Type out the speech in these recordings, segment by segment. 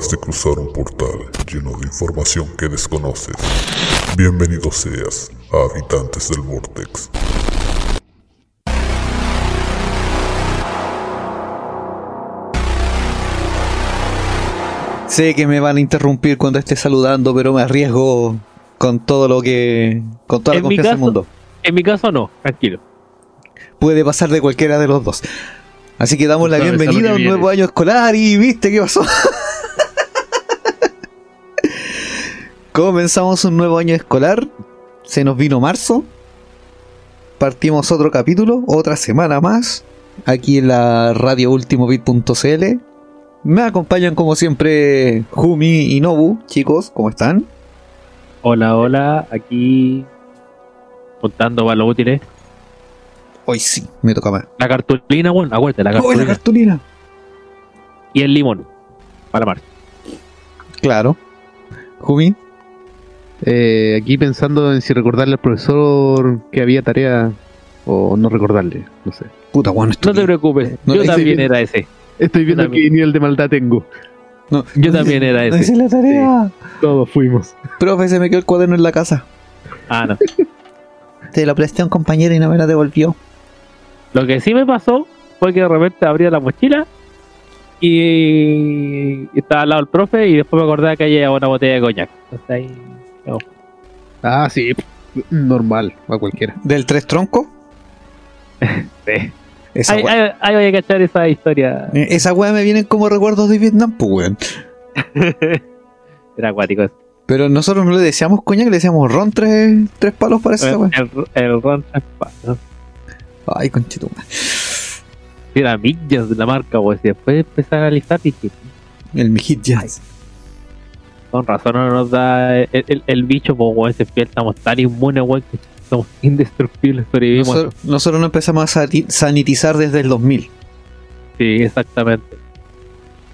Acabas de cruzar un portal lleno de información que desconoces. Bienvenido seas a Habitantes del Vortex. Sé que me van a interrumpir cuando esté saludando, pero me arriesgo con todo lo que. con toda la En mi confianza del caso- mundo. En mi caso no, tranquilo. Puede pasar de cualquiera de los dos. Así que damos la bienvenida a un nuevo año escolar y viste qué pasó. Comenzamos un nuevo año escolar. Se nos vino marzo. Partimos otro capítulo, otra semana más. Aquí en la radio ultimobit.cl. Me acompañan como siempre Jumi y Nobu. Chicos, ¿cómo están? Hola, hola, aquí contando para los útiles. Hoy sí, me toca más. La cartulina, bueno, acuérdate, la ¡Oh, la cartulina. cartulina! y el limón. Para Mar. Claro. Jumi, Eh, aquí pensando en si recordarle al profesor que había tarea o no recordarle, no sé. puta, bueno, No te preocupes, No, yo también era ese. Estoy viendo qué nivel de maldad tengo. No, Yo también era no ese. hice la tarea. Todos fuimos. Profe, se me quedó el cuaderno en la casa. Ah, no. Te lo presté a un compañero y no me lo devolvió. Lo que sí me pasó fue que de repente abría la mochila y estaba al lado el profe y después me acordaba que había una botella de coñac. Entonces ahí. No. Ah, sí, normal, a cualquiera. ¿Del tres tronco? Sí. Esa voy a cachar esa historia. Eh, esa wea me vienen como recuerdos de Vietnam, pues weón. Era acuático eso. Pero nosotros no le decíamos coñac, le decíamos ron tres, tres palos para esa El, wea. el, el ron Transpa, ¿no? Ay, conchituma. Era millas de la marca, pues. Y después empezar a analizar dije, El mijit jazz. Con razón no nos da el, el, el bicho, pues, weón, ese piel, estamos tan inmunes, weón, que somos indestructibles, sobrevivimos. Nosotros, nosotros no empezamos a sanitizar desde el 2000. Sí, exactamente.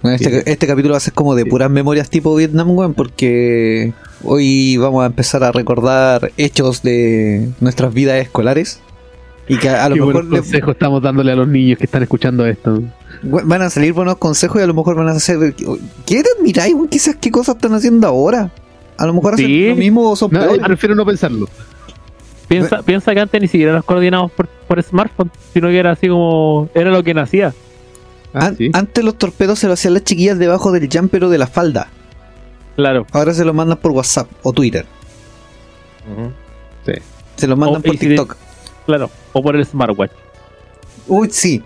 Este, este capítulo va a ser como de puras memorias tipo Vietnam, weón, porque hoy vamos a empezar a recordar hechos de nuestras vidas escolares. Y que a, a lo Qué mejor le- estamos dándole a los niños que están escuchando esto. Van a salir buenos consejos y a lo mejor van a hacer. ¿Qué te admiráis, weón? ¿Qué, cosas están haciendo ahora? A lo mejor hacen Sí. lo mismo o son No, peores. prefiero no pensarlo. Piensa, piensa que antes ni siquiera nos coordinábamos por, por smartphone, sino que era así como. Era lo que nacía. Ah, An- sí. Antes los torpedos se lo hacían las chiquillas debajo del jumper o de la falda. Claro. Ahora se lo mandan por WhatsApp o Twitter. Se lo mandan O- por si- TikTok. Claro. O por el smartwatch. Uy, sí.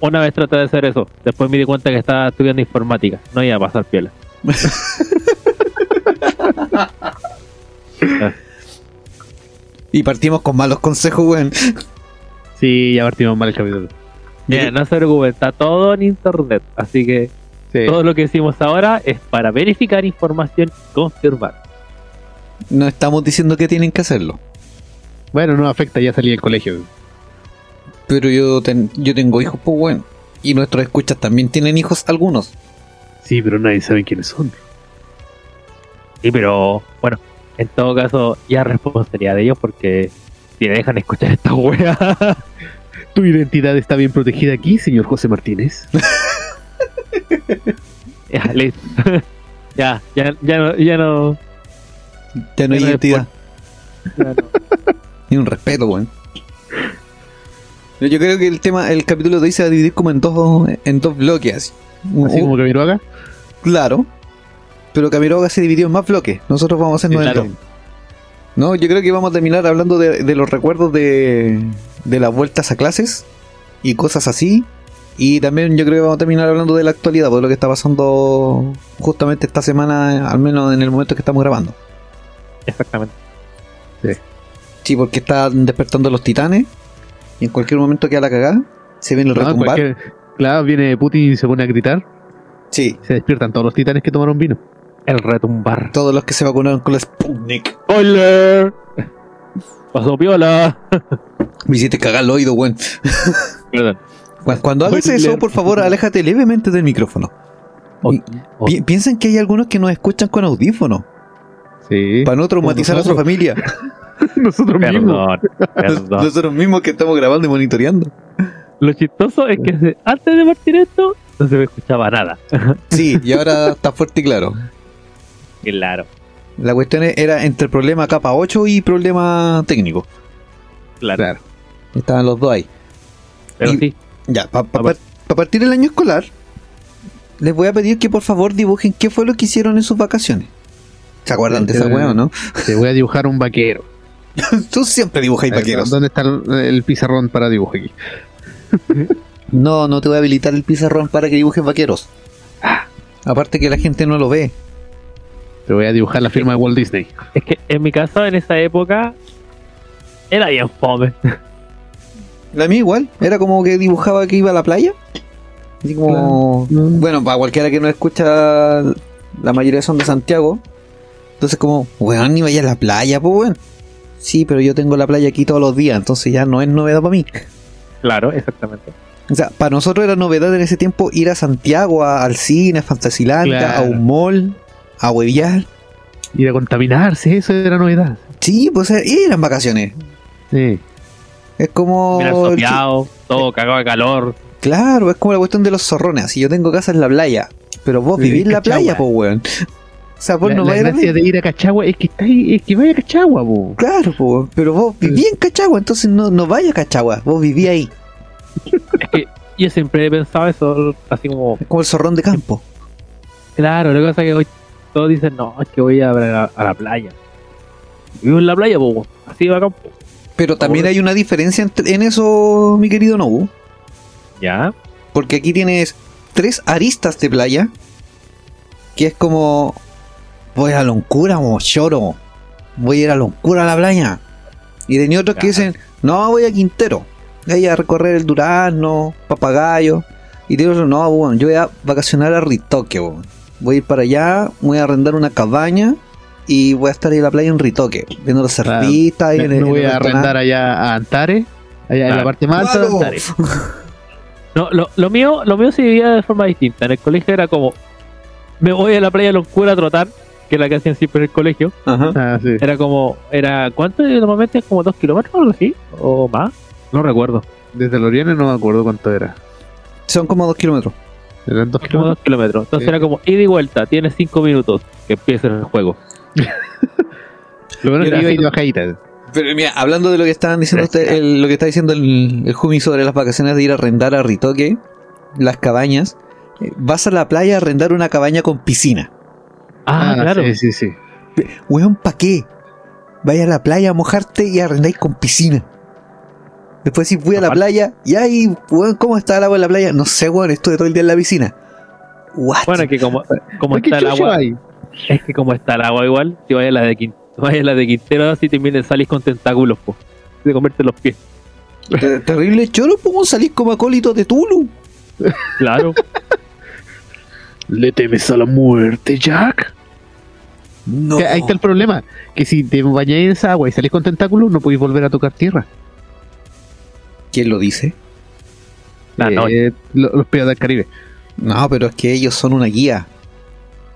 Una vez traté de hacer eso. Después me di cuenta que estaba estudiando informática. No iba a pasar piola. Y partimos con malos consejos, weón. Sí, ya partimos mal el capítulo. Mira, no se preocupen, está todo en internet. Así que Sí. todo lo que decimos ahora es para verificar información y confirmar. No estamos diciendo que tienen que hacerlo. Bueno, no afecta, ya salí del colegio. Pero yo, ten- yo tengo hijos, pues bueno. Y nuestros escuchas también tienen hijos, algunos. Sí, pero nadie sabe quiénes son. Sí, pero bueno, en todo caso, ya es responsabilidad de ellos porque si dejan escuchar esta wea. Tu identidad está bien protegida aquí, señor José Martínez. ya, listo. ya, ya, ya no, ya no. Ya no hay identidad. Ni un respeto, weón. Yo creo que el tema, el capítulo de hoy se va a dividir como en dos, en dos bloques. Así, Así Uh, como Camiroaga. Claro. Pero Camiroaga se dividió en más bloques. Nosotros vamos a hacer Sí, claro. dos. No, yo creo que vamos a terminar hablando de, de los recuerdos de, de las vueltas a clases y cosas así. Y también yo creo que vamos a terminar hablando de la actualidad, de lo que está pasando justamente esta semana, al menos en el momento que estamos grabando. Exactamente. Sí, porque están despertando los titanes y en cualquier momento queda la cagada. Se viene el No, retumbar. Claro, viene Putin y se pone a gritar. Sí, Se despiertan todos los titanes que tomaron vino. El retumbar. todos los que se vacunaron con la Sputnik. ¡Spoiler! Pasó piola. Me hiciste cagar el oído, weón. Cuando hagas eso, por favor, aléjate levemente del micrófono. Y- Oh. Pi- piensen que hay algunos que nos escuchan con audífonos. Sí. Para no traumatizar a su familia. Nosotros mismos. Perdón. Nosotros mismos que estamos grabando y monitoreando. Lo chistoso es que antes de partir esto, no se me escuchaba nada. Sí, y ahora está fuerte y claro. claro, La cuestión era entre problema capa 8 y problema técnico. claro. Claro. Estaban los dos ahí. Pero Y- sí, Ya, para A ver. partir el año escolar, les voy a pedir que por favor dibujen qué fue lo que hicieron en sus vacaciones. ¿Se acuerdan de esa Eh, weá o no? Te voy a dibujar un vaquero. Tú siempre dibujáis vaqueros. ¿Dónde está el, el pizarrón para dibujo aquí? No, no te voy a habilitar el pizarrón para que dibujes vaqueros. Aparte que la gente no lo ve. Te voy a dibujar la firma de Walt Disney. es que en mi caso, en esa época, era bien fome. La mía igual, era como que dibujaba que iba a la playa. Así como. Bueno, para cualquiera que no escucha, la mayoría son de Santiago. Entonces, como, weón, ni vaya a la playa, pues, weón. Sí, pero yo tengo la playa aquí todos los días, entonces ya no es novedad para mí. Claro, exactamente. O sea, para nosotros era novedad en ese tiempo ir a Santiago, a- al cine, a Fantasilandia, Claro. a un mall, a hueviar. Ir a contaminarse, eso era novedad. Sí, pues eh, eran vacaciones. Sí. Es como. Mira, sopeado, todo cagado de calor. Claro, es como la cuestión de los zorrones. Si yo tengo casa en la playa, pero vos vivís en la playa, pues, weón. O sea, vos la no la a gracia de ir a Cachagua es que está ahí, es que vaya a Cachagua, po. Claro, po, pero vos vivís en Cachagua, entonces no, no vayas a Cachagua, vos vivís ahí, Es que yo siempre he pensado eso, así como, es como el zorrón de campo. claro, lo que pasa es que hoy todos dicen, no, es que voy a, la, a la playa. Vivo en la playa, pues, así de bacán. po. Pero también hay una diferencia entre- en eso, mi querido Nobu, Ya, porque aquí tienes tres aristas de playa, que es como, voy a Loncura o lloro, voy a ir a Loncura a la playa. Y tenía otros que dicen, no, voy a Quintero, voy a recorrer el Durazno, Papagayo. Y otro, no, bueno, yo voy a vacacionar a Ritoque, voy a ir para allá, voy a arrendar una cabaña y voy a estar ahí en la playa en Ritoque, viendo los Claro. surfistas. ahí Me, en el- me voy en a arrendar allá a Antares, allá en la parte más alta de ¡Claro! Antares. No, lo, lo mío, lo mío se vivía de forma distinta. En el colegio era como, me voy a la playa de Loncura a trotar, que es la que hacían siempre en el colegio. Ajá. Ah, sí. Era como, era, ¿cuánto normalmente? ¿Como dos kilómetros o algo así? ¿O más? No recuerdo. Desde Loriana no me acuerdo cuánto era. Son como dos kilómetros. Eran dos kilómetros. dos kilómetros. Entonces Sí. era como ida y vuelta, tienes cinco minutos que empiece el juego. Lo bueno es que iba a ir así. de bajadita. Pero mira, hablando de lo que estaban diciendo usted, el- lo que está diciendo el, el Jumi sobre las vacaciones de ir a arrendar a Ritoque, las cabañas, eh, vas a la playa a arrendar una cabaña con piscina. Ah, claro. Sí, sí, sí. Weón, ¿pa' qué? Vaya a la playa a mojarte y arrendáis con piscina. Después si fui a la playa y ahí, weón, ¿cómo está el agua en la playa? No sé, weón, estuve todo el día en la piscina. What? Bueno, que como, como ¿Por qué está el agua, hay? es que como está el agua igual, si vayas a la de Quintero, vayas a la de Quintero, así te salís con tentáculos, po. De comerte los pies. Ter- terrible choro, ¿cómo salís como acólito de Tulu? Claro. ¿Le temes a la muerte, Jack? No. Que Ahí está el problema. Que si te bañáis en esa agua y salís con tentáculos, no podéis volver a tocar tierra. ¿Quién lo dice? Eh, lo- los piratas del Caribe. No, pero es que ellos son una guía.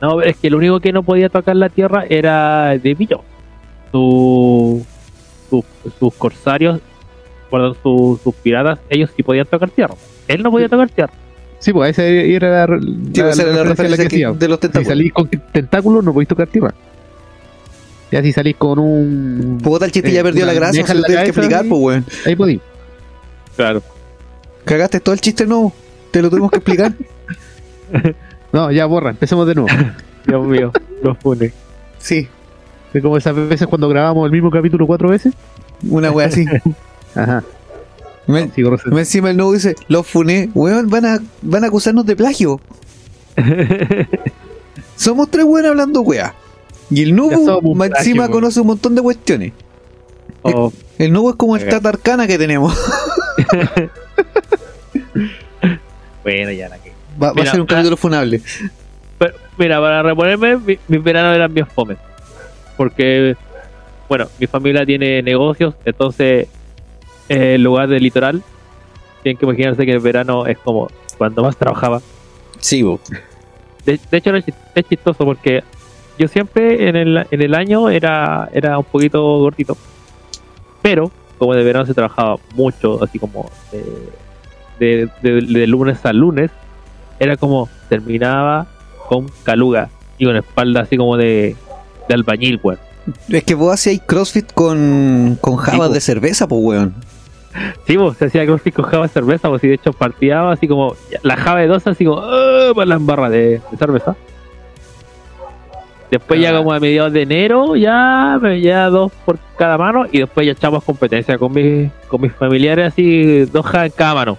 No, es que lo único que no podía tocar la tierra era de Pillo. Su, su- sus corsarios, perdón, su- sus piratas, ellos sí podían tocar tierra. Él no podía tocar tierra. Sí, pues esa era la, Sí, la- esa era la referencia a referencia que que- hacía. de los Si tentáculos. salís con tentáculos, no podéis tocar tierra. Ya si salís con un. Puta, el chiste Eh, ya perdió la gracia, se lo tienes que explicar, sí. pues, weón. Ahí podéis. Claro. Cagaste todo el chiste, no. Te lo tuvimos que explicar. No, ya borra, empecemos de nuevo. Dios mío, los pone. sí, Es como esas veces cuando grabamos el mismo capítulo cuatro veces. una wea así. Ajá. Me- encima el nuevo dice, los funé, weón, van a, van a acusarnos de plagio. Somos tres weones hablando wea. Y el nuevo más encima weón. conoce un montón de cuestiones. Oh, El nuevo es como el Cagá. tata arcana que tenemos. bueno, ya la que. Va, va a ser un capítulo funable. Pero, mira, para reponerme, mi- mis veranos eran bien fome. Porque, bueno, mi familia tiene negocios, entonces, eh, en lugar del litoral, tienen que imaginarse que el verano es como cuando más trabajaba. Sí, bo. De, de hecho, es chis- es chistoso porque yo siempre en el, en el año era, era un poquito gordito. Pero, como de verano se trabajaba mucho, así como de, de, de- de lunes a lunes, era como terminaba con caluga y con espalda así como de, de albañil, weón. Es que vos hacíais crossfit con, con jabas de cerveza, pues, weón. Sí, pues se hacía crossfit con java de cerveza, pues y de hecho partía así como la java de dos, así como "Ah", para la embarra de, de cerveza. Después ya como a mediados de enero, ya, ya dos por cada mano y después ya echamos competencia con mis, con mis familiares, así dos en cada mano.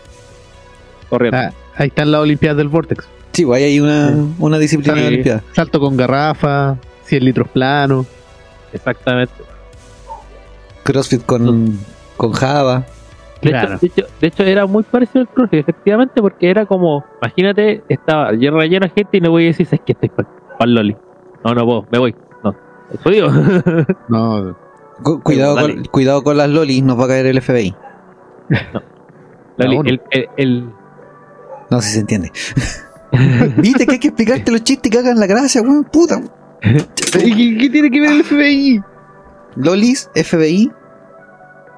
Corriendo. Ah, ahí están las Olimpiadas del Vortex. Sí, pues ahí hay una, una disciplina Sí. de Olimpiada. Salto con garrafa, 100 litros plano. Exactamente. Crossfit con, con java. De, Claro. hecho, de, hecho, de hecho, era muy parecido al CrossFit, efectivamente, porque era como, imagínate, estaba lleno lleno de gente y no voy a decir, es que estoy para el Loli. No, no puedo, me voy. No, es jodido. No, Cu- cuidado, dale. con, cuidado con las lolis, nos va a caer el FBI. Loli, No, no. el, el, el- No sé si se entiende. Viste que hay que explicarte los chistes que hagan la gracia, weón, puta. ¿Y ¿Qué, qué tiene que ver el FBI? Lolis, FBI,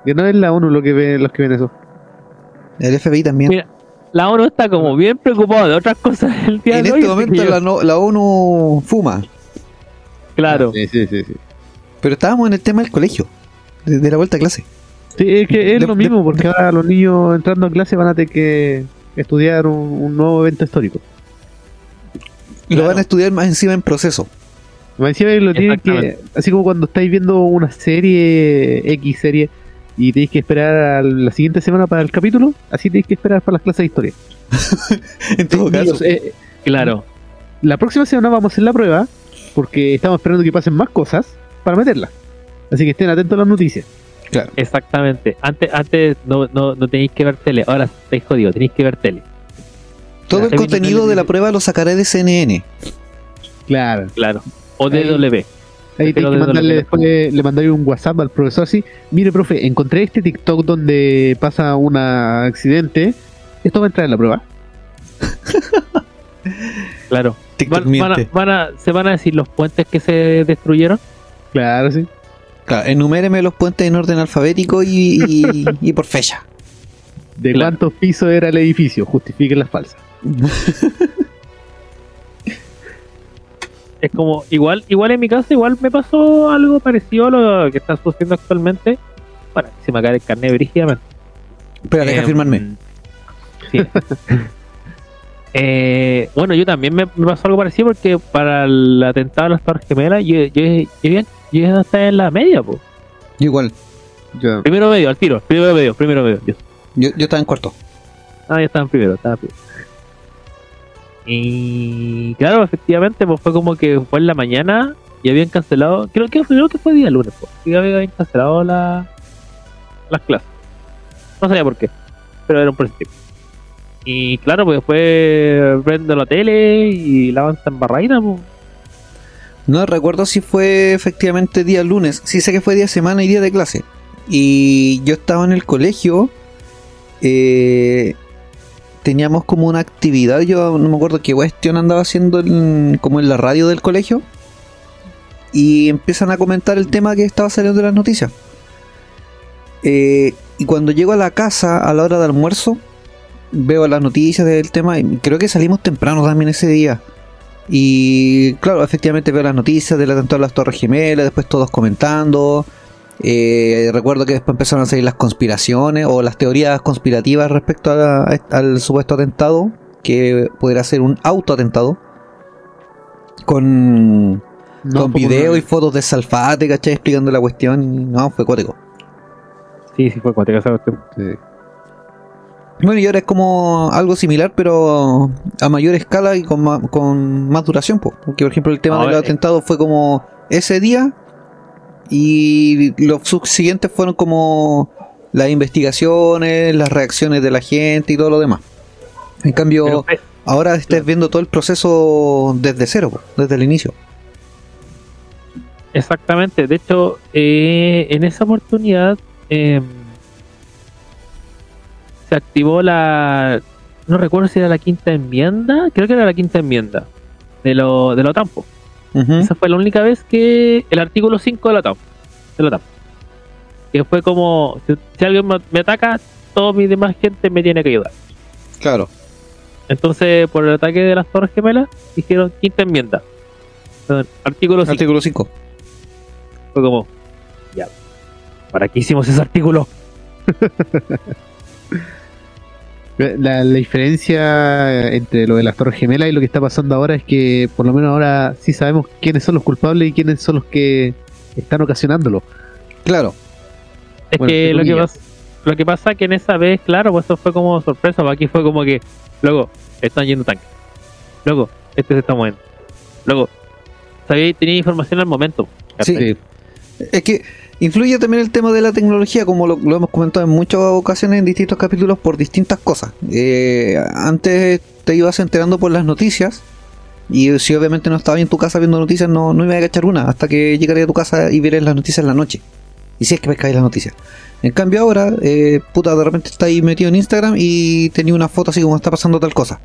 Que no es la ONU lo que ve, los que ven eso. el FBI también. Mira, la ONU está como bien preocupada de otras cosas el día en de este hoy. momento yo- la, no- la ONU fuma, Claro, Sí, sí, sí. Sí, pero estábamos en el tema del colegio, de, de la vuelta a clase. Sí, es que es De- lo mismo, porque ahora los niños entrando a clase van a tener que estudiar un, un nuevo evento histórico. Lo Claro. van a estudiar más encima en proceso. Más encima lo tienen que, así como cuando estáis viendo una serie, X serie, y tenéis que esperar a la siguiente semana para el capítulo, así tenéis que esperar para las clases de historia. En todo caso. Eh, claro. la próxima semana vamos a hacer la prueba, porque estamos esperando que pasen más cosas para meterla. Así que estén atentos a las noticias. Claro. Exactamente. Antes, antes no, no, no tenéis que ver tele. Ahora estáis jodidos, tenéis que ver tele. Todo el contenido de la prueba lo sacaré de CNN. Claro. Claro. O Ahí- DW. Ahí tenéis que mandarle después, le mandáis un WhatsApp al profesor así, mire profe, encontré este TikTok donde pasa un accidente, esto va a entrar en la prueba. Claro. TikTok Van, van a- van a- se van a decir los puentes que se destruyeron. Claro, sí. Claro, enuméreme los puentes en orden alfabético y, y- y por fecha. ¿De Claro. cuántos pisos era el edificio? Justifiquen las falsas. Es como, igual, igual en mi caso, igual me pasó algo parecido a lo que está sucediendo actualmente. Bueno, se me cae el carnet brígidamente. Espera, deja Eh, firmarme. Sí. Eh, bueno, yo también me, me pasó algo parecido porque para el atentado a las Torres Gemelas, yo, yo, yo, yo, yo estaba en la media, pues. Igual, Ya. Primero medio, al tiro. Primero medio, primero medio. Dios. yo, yo estaba en cuarto. Ah, ya estaban primero, estaba primero. Y claro, efectivamente, pues fue como que fue en la mañana y habían cancelado, creo que, creo que fue día lunes, pues, y habían cancelado la, las clases. No sabía por qué, pero era un principio. Y claro, pues después prendo la tele y la avanza en barraína, pues. No recuerdo si fue efectivamente día lunes. Sí sé que fue día semana y día de clase. Y yo estaba en el colegio. eh, teníamos como una actividad. Yo no me acuerdo qué cuestión andaba haciendo en- como en la radio del colegio. Y empiezan a comentar el tema que estaba saliendo de las noticias. Eh, y cuando llego a la casa a la hora de almuerzo, veo las noticias del tema. Y creo que salimos temprano también ese día. Y claro, efectivamente veo las noticias del atentado a las Torres Gemelas, después todos comentando. Eh, recuerdo que después empezaron a salir las conspiraciones o las teorías conspirativas respecto a la- al supuesto atentado, que pudiera ser un autoatentado. Con, No, con video no. y fotos de Salfate, ¿cachai? Explicando la cuestión. Y no, fue cótico. Sí, sí, fue cuática esa cuestión. Sí. Bueno, y ahora es como algo similar, pero a mayor escala y con, ma- con más duración. po. Porque, por ejemplo, el tema del eh. atentado fue como ese día y los subsiguientes fueron como las investigaciones, las reacciones de la gente y todo lo demás. En cambio, Pero fue- ahora estás viendo todo el proceso desde cero, desde el inicio. Exactamente, de hecho, eh, en esa oportunidad eh, se activó la. No recuerdo si era la quinta enmienda, creo que era la quinta enmienda de lo de la OTAN. Esa fue la única vez que el artículo 5 de la OTAN. De la. Que fue como: si, si alguien me, me ataca, toda mi demás gente me tiene que ayudar. Claro. Entonces, por el ataque de las Torres Gemelas, dijeron quinta enmienda. Artículo 5. Artículo 5. Fue como, ya, ¿para qué hicimos ese artículo? La, la diferencia entre lo de las Torres Gemelas y lo que está pasando ahora es que por lo menos ahora sí sabemos quiénes son los culpables y quiénes son los que están ocasionándolo. Claro. Es Bueno, que lo que, pasa, lo que pasa que en esa vez, claro, pues eso fue como sorpresa. pues Aquí fue como que, luego, están yendo tanques. Luego, este se está moviendo. Luego, sabía tenía información al momento. Sí. Es que influye también el tema de la tecnología, como lo, lo hemos comentado en muchas ocasiones en distintos capítulos, por distintas cosas. Eh, antes te ibas enterando por las noticias, y si obviamente no estabas en tu casa viendo noticias, no, no iba a cachar una, hasta que llegaría a tu casa y vieras las noticias en la noche. Y si es que pescáis las noticias. En cambio ahora, eh, puta, de repente está ahí metido en Instagram y tenía una foto así como está pasando tal cosa.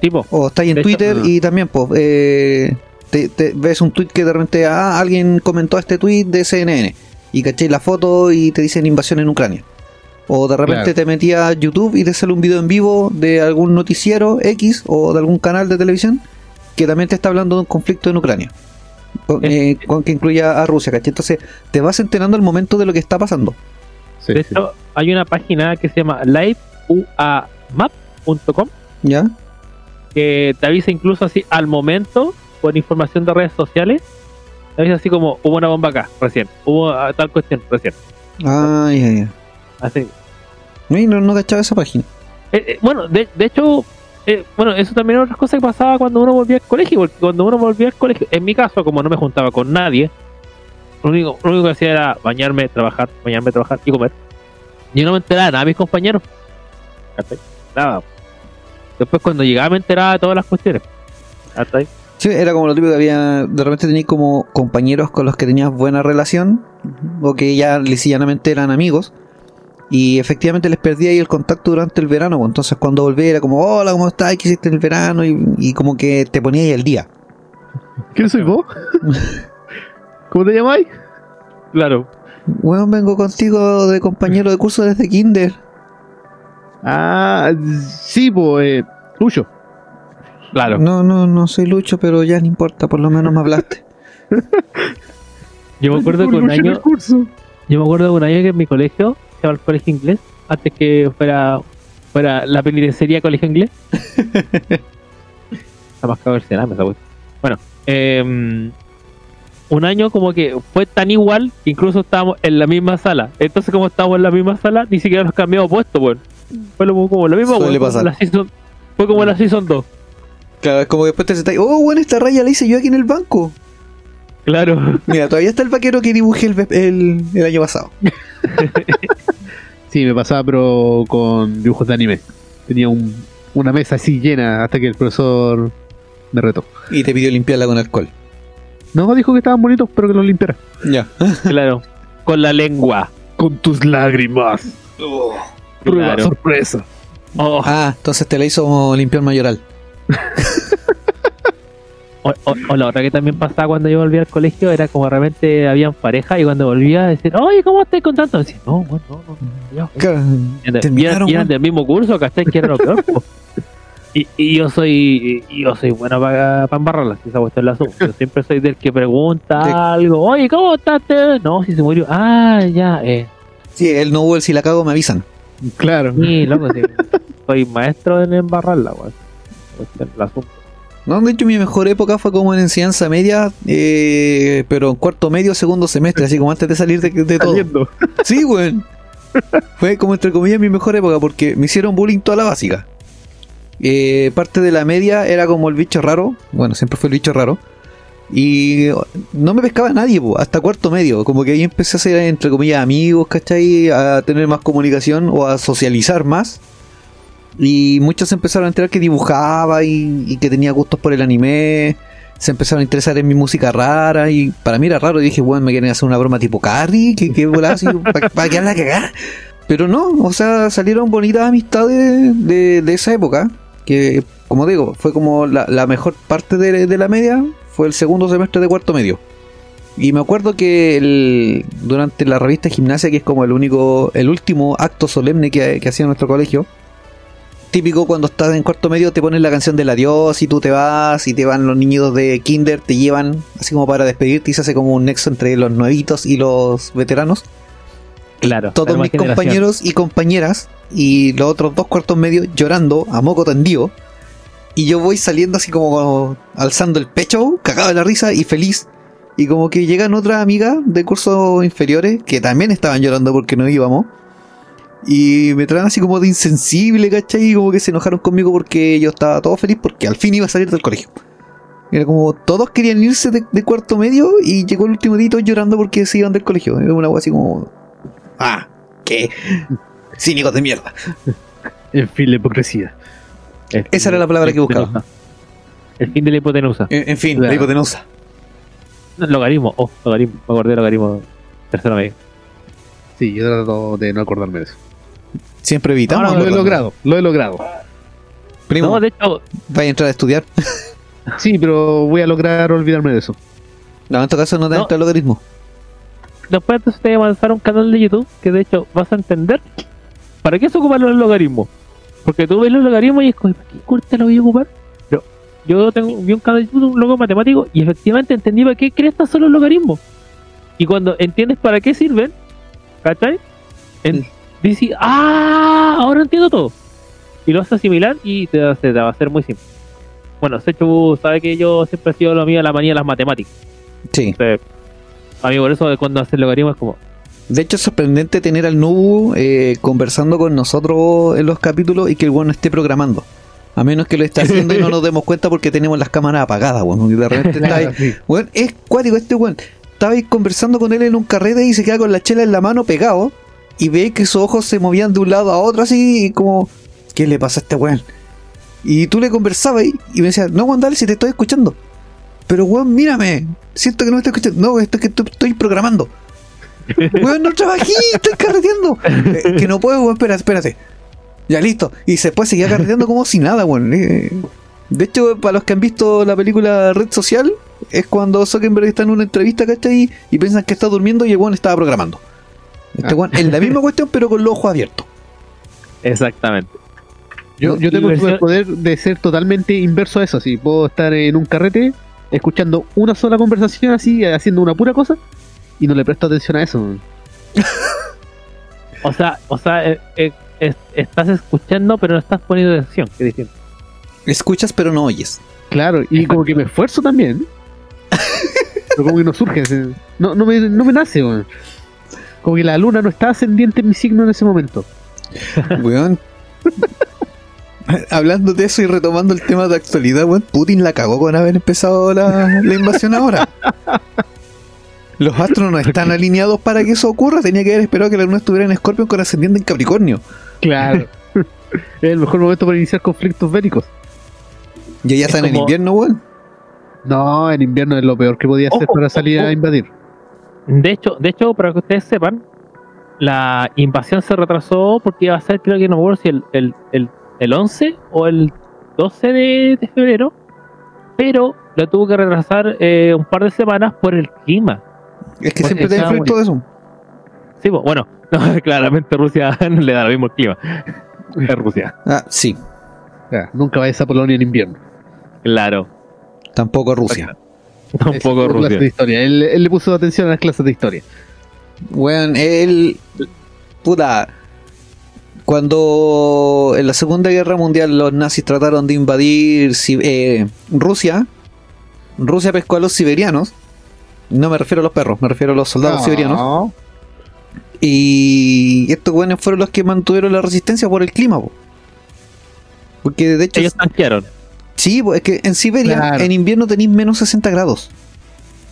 Tipo, O está ahí en hecho, Twitter ah. y también, pues, eh, te, te ves un tweet que de repente, ah, alguien comentó este tweet de CNN y caché la foto y te dicen invasión en Ucrania. O de repente Claro. te metía a YouTube y te sale un video en vivo de algún noticiero X o de algún canal de televisión que también te está hablando de un conflicto en Ucrania. Con, eh, con- que incluya a Rusia, ¿cachai? Entonces te vas enterando al momento de lo que está pasando. Sí, de sí. hecho, hay una página que se llama liveuamap.com ¿Ya? que te avisa incluso así al momento con información de redes sociales. Avisa así como hubo una bomba acá recién, hubo ah, tal cuestión recién. Ay, ay, ay. Así. No, no cachaba esa página. Eh, eh, bueno, de, de hecho, eh, bueno, eso también era otra cosa que pasaba cuando uno volvía al colegio, porque cuando uno volvía al colegio, en mi caso, como no me juntaba con nadie, lo único, lo único que hacía era bañarme, trabajar, bañarme, trabajar y comer. Yo no me enteraba de nada de mis compañeros. Nada. Después cuando llegaba me enteraba de todas las cuestiones. ¿Cachai? Sí, era como lo típico que había. De repente tenías como compañeros con los que tenías buena relación, o que ya lisillanamente eran amigos, y efectivamente les perdía ahí el contacto durante el verano. pues, Entonces, cuando volví, era como, Hola, ¿cómo estás? ¿Qué hiciste en el verano? Y, y como que te ponía ahí el día. ¿Quién soy vos? ¿Cómo te llamáis? Claro. Bueno, vengo contigo de compañero de curso desde Kinder. Ah, sí, pues, eh, Lucho. Claro. No, no, no soy Lucho, pero ya no importa, por lo menos me hablaste. Yo me acuerdo que un año, yo me acuerdo de un año que en mi colegio, se llama el colegio inglés, antes que fuera, fuera la penitenciaría colegio inglés. Está más cuestión. Bueno, eh, un año como que fue tan igual que incluso estábamos en la misma sala. Entonces, como estábamos en la misma sala, ni siquiera nos cambiamos puesto, weón. Fue lo, como lo mismo, Suele pasar. como la season- Fue como la Season 2. Claro, es como que después te sentáis, oh, bueno, esta raya la hice yo aquí en el banco. Claro. Mira, todavía está el vaquero que dibujé el, el, el año pasado. Sí, me pasaba, pero con dibujos de anime. Tenía un, una mesa así llena hasta que el profesor me retó. Y te pidió limpiarla con alcohol. No, dijo que estaban bonitos, pero que los limpiara. Ya. Claro. Con la lengua. Con tus lágrimas. Prueba Claro. sorpresa. Oh, Ah, entonces te la hizo limpiar mayoral. O, o- o la otra que también pasaba cuando yo volvía al colegio era como realmente habían pareja y cuando volvía a decir, oye, ¿cómo estás contando? Decía, no, bueno, no, no, no, ya". Y eran- del mismo curso, ¿cachai? Que era lo peor. Y, y yo soy y yo soy bueno para embarrarla, si esa cuestión la asumo. Yo siempre soy del que pregunta De- algo, oye, ¿cómo estás? te-?" No, si se murió. Ah, ya, eh. Sí, él no hubo el si la cago, me avisan. Claro. Sí, loco, sí. soy maestro en embarrarla, weón. Cuestión asumo. No, de hecho mi mejor época fue como en enseñanza media, eh, pero en cuarto medio, segundo semestre, así como antes de salir de, de todo. Saliendo. Sí, weón. Fue como entre comillas mi mejor época porque me hicieron bullying toda la básica. Eh, parte de la media era como el bicho raro, bueno, siempre fue el bicho raro. Y no me pescaba nadie, po, hasta cuarto medio. Como que ahí empecé a ser, entre comillas, amigos, ¿cachai? A tener más comunicación o a socializar más. Y muchos empezaron a enterar que dibujaba y, que tenía gustos por el anime. Se empezaron a interesar en mi música rara. Y para mí era raro. Y dije, bueno, me quieren hacer una broma tipo Carrie. Que volaba así, para que la cagada. Pero no, o sea, salieron bonitas amistades de, de esa época. Que, como digo, fue como la, la mejor parte de, de la media. Fue el segundo semestre de cuarto medio. Y me acuerdo que el- durante la revista Gimnasia, que es como el único, el último acto solemne que, que hacía nuestro colegio, típico cuando estás en cuarto medio te ponen la canción del adiós y tú te vas y te van los niños de kinder, te llevan así como para despedirte y se hace como un nexo entre los nuevitos y los veteranos. Claro. Todos mis generación. compañeros y compañeras y los otros dos cuartos medios llorando a moco tendido. Y yo voy saliendo así como alzando el pecho, cagado de la risa y feliz. Y como que llegan otras amigas de cursos inferiores que también estaban llorando porque no íbamos. Y me traen así como de insensible, ¿cachai? Y como que se enojaron conmigo porque yo estaba todo feliz porque al fin iba a salir del colegio. Era como todos querían irse de, de cuarto medio y llegó el último día todos llorando porque se iban del colegio. Era una cosa así como. Ah, qué cínicos de mierda. En fin, la hipocresía. El Esa era la palabra que buscaba. El fin de la hipotenusa. En, en fin, la hipotenusa. Logaritmo. Oh, logaritmo. Me acordé de logaritmo. Tercero medio. Sí, yo trato de no acordarme de eso. Siempre evitamos. Ahora lo he logrado, lo he logrado. Primo, No, de hecho, ¿vas a entrar a estudiar? Sí, pero voy a lograr olvidarme de eso. No, en todo caso no te No. entra el logaritmo. después de usted avanzar a un canal de YouTube que de hecho vas a entender para qué se ocupan los logaritmos. Porque tú ves los logaritmos y es como, ¿para qué corte lo voy a ocupar? Pero yo tengo, vi un canal de YouTube, un logo matemático, y efectivamente entendí para qué crestas son los logaritmos. Y cuando entiendes para qué sirven, ¿cachai? En, dices, ¡ah! Ahora entiendo todo. Y lo a asimilar y te, va- se te va a hacer muy simple. Bueno, Sechu sabe que yo siempre he sido lo mío la manía de las matemáticas. Sí. Entonces, a mí por eso de cuando hace logaritmos es como, De hecho es sorprendente tener al Nubu eh, conversando con nosotros en los capítulos y que el bueno esté programando. A menos que lo esté haciendo y no nos demos cuenta porque tenemos las cámaras apagadas, bueno, y de repente está ahí. Sí. Weón, es cuático este weón. Estaba ahí conversando con él en un carrete y se queda con la chela en la mano pegado. Y ve que sus ojos se movían de un lado a otro así y como, ¿qué le pasa a este weón? Y tú le conversabas y, y me decías, no, Juan, dale, si te estoy escuchando. Pero weón, mírame, siento que no me estoy escuchando. No, esto es que estoy, estoy programando. weón, no trabajé, estoy carreteando. Eh, que no puedo, weón, espérate, espérate. Ya listo. Y después seguía carreteando como si nada, weón. Eh, de hecho, para los que han visto la película Red Social, es cuando Zuckerberg está en una entrevista, ¿cachai? Y piensan que está durmiendo y el weón estaba programando. Este Ah. weón es la misma cuestión, pero con los ojos abiertos. exactamente. Yo, yo tengo el superpoder de ser totalmente inverso a eso. Así, puedo estar en un carrete escuchando una sola conversación así, haciendo una pura cosa, y no le presto atención a eso. O sea, o sea, eh, eh, es- estás escuchando pero no estás poniendo atención, que es distinto. Escuchas, pero no oyes. Claro, y como que me esfuerzo también. pero como que no surge. No, no, me, no me nace, weón. Como que la luna no está ascendiente en mi signo en ese momento. Weón. Hablando de eso y retomando el tema de actualidad, weón, Putin la cagó con haber empezado la, la invasión ahora. Los astros no están alineados para que eso ocurra. Tenía que haber esperado que la luna estuviera en Escorpio con ascendiente en Capricornio. Claro. es el mejor momento para iniciar conflictos bélicos. Y ya Es están en invierno, weón. No, en invierno es lo peor que podía hacer Ojo, para salir ojo. a invadir. De hecho, de hecho, para que ustedes sepan, la invasión se retrasó porque iba a ser, creo que no me acuerdo si el, el, el, el 11 o el 12 de, de febrero, pero lo tuvo que retrasar eh, un par de semanas por el clima. Es que siempre te enfrento de eso. Sí, pues, bueno, no, claramente Rusia no le da lo mismo el clima. Es Rusia, Ah, sí. Ya, nunca vayas a Polonia en invierno. claro. Tampoco Rusia. Fue clase Rusia. de historia. Él, él le puso atención a las clases de historia. Weón, él. Puta. Cuando en la Segunda Guerra Mundial los nazis trataron de invadir Si- eh, Rusia, Rusia pescó a los siberianos. No me refiero a los perros, me refiero a los soldados siberianos. No. Y estos weones fueron los que mantuvieron la resistencia por el clima. po. Porque de hecho, Ellos tanquearon. Sí, es que en Siberia Claro. en invierno tenéis menos 60 grados.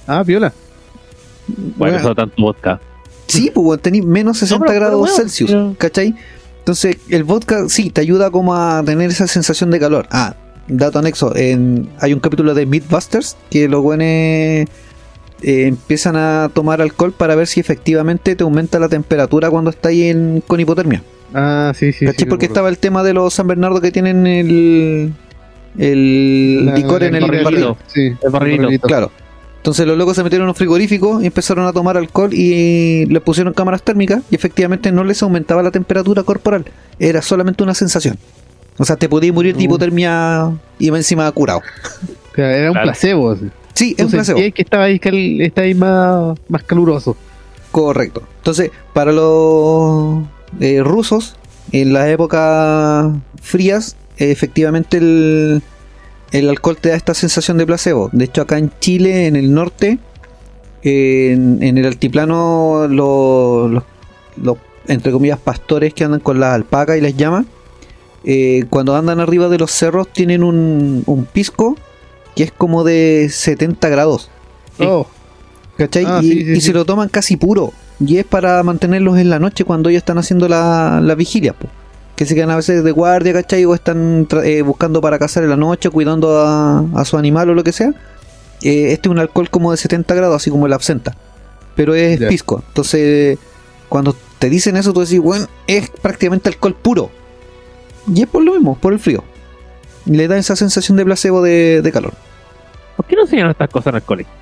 Ah, viola. Bueno, Weón, eso tanto vodka. Sí, pues tenéis menos 60 pero- pero grados Celsius, pero- ¿cachai? Entonces, el vodka sí te ayuda como a tener esa sensación de calor. Ah, dato anexo, en, hay un capítulo de Mythbusters que los buenos empiezan a tomar alcohol para ver si efectivamente te aumenta la temperatura cuando estáis en, con hipotermia. Ah, sí, sí. ¿Cachai? sí, Porque estaba el tema de los San Bernardo que tienen el, el La- licor en el barrilito. barril. Sí, El barrilito. Claro. Entonces los locos se metieron en un frigorífico y empezaron a tomar alcohol y le pusieron cámaras térmicas y efectivamente no les aumentaba la temperatura corporal. Era solamente una sensación. O sea, te podías morir de Uh. hipotermia y encima curado. O sea, era un Claro. placebo. así. Sí, es un placebo. sentías que estaba ahí, cal- estaba ahí más, más caluroso. Correcto. Entonces, para los eh, rusos, en las épocas frías, efectivamente el, el alcohol te da esta sensación de placebo. De hecho, acá en Chile, en el norte, en, en el altiplano, los, los- los, entre comillas, pastores que andan con las alpacas y las llamas, eh, cuando andan arriba de los cerros tienen un, un pisco que es como de 70 grados. Oh, ¿Cachai? Ah, y sí, sí, y sí. se lo toman casi puro. Y es para mantenerlos en la noche cuando ellos están haciendo la, la vigilia. po. Que se quedan a veces de guardia, ¿cachai? O están eh, buscando para cazar en la noche, cuidando a, a su animal o lo que sea. Eh, este es un alcohol como de 70 grados, así como el absenta. Pero es Ya. pisco. Entonces, cuando te dicen eso, tú decís, bueno, es prácticamente alcohol puro. Y es por lo mismo, por el frío. Y le da esa sensación de placebo de, de calor. ¿Por qué no enseñan estas cosas en el colegio?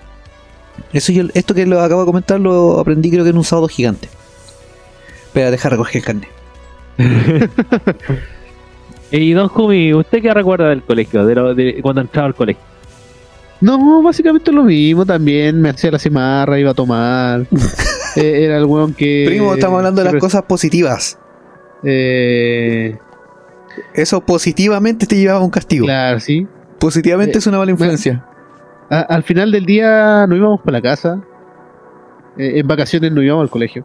Eso yo, esto que lo acabo de comentar lo aprendí creo que en un sábado gigante. Pero deja recoger el carnet. Y don Jumi, ¿usted qué recuerda del colegio? De, lo, de cuando entraba al colegio. No, básicamente lo mismo también. Me hacía la cimarra, iba a tomar. Eh, era el weón que. Primo, estamos hablando de las cosas positivas. Eh, Eso positivamente te llevaba a un castigo. claro, sí. Positivamente Eh, es una mala influencia. A- al final del día nos íbamos para la casa. Eh, en vacaciones no íbamos al colegio.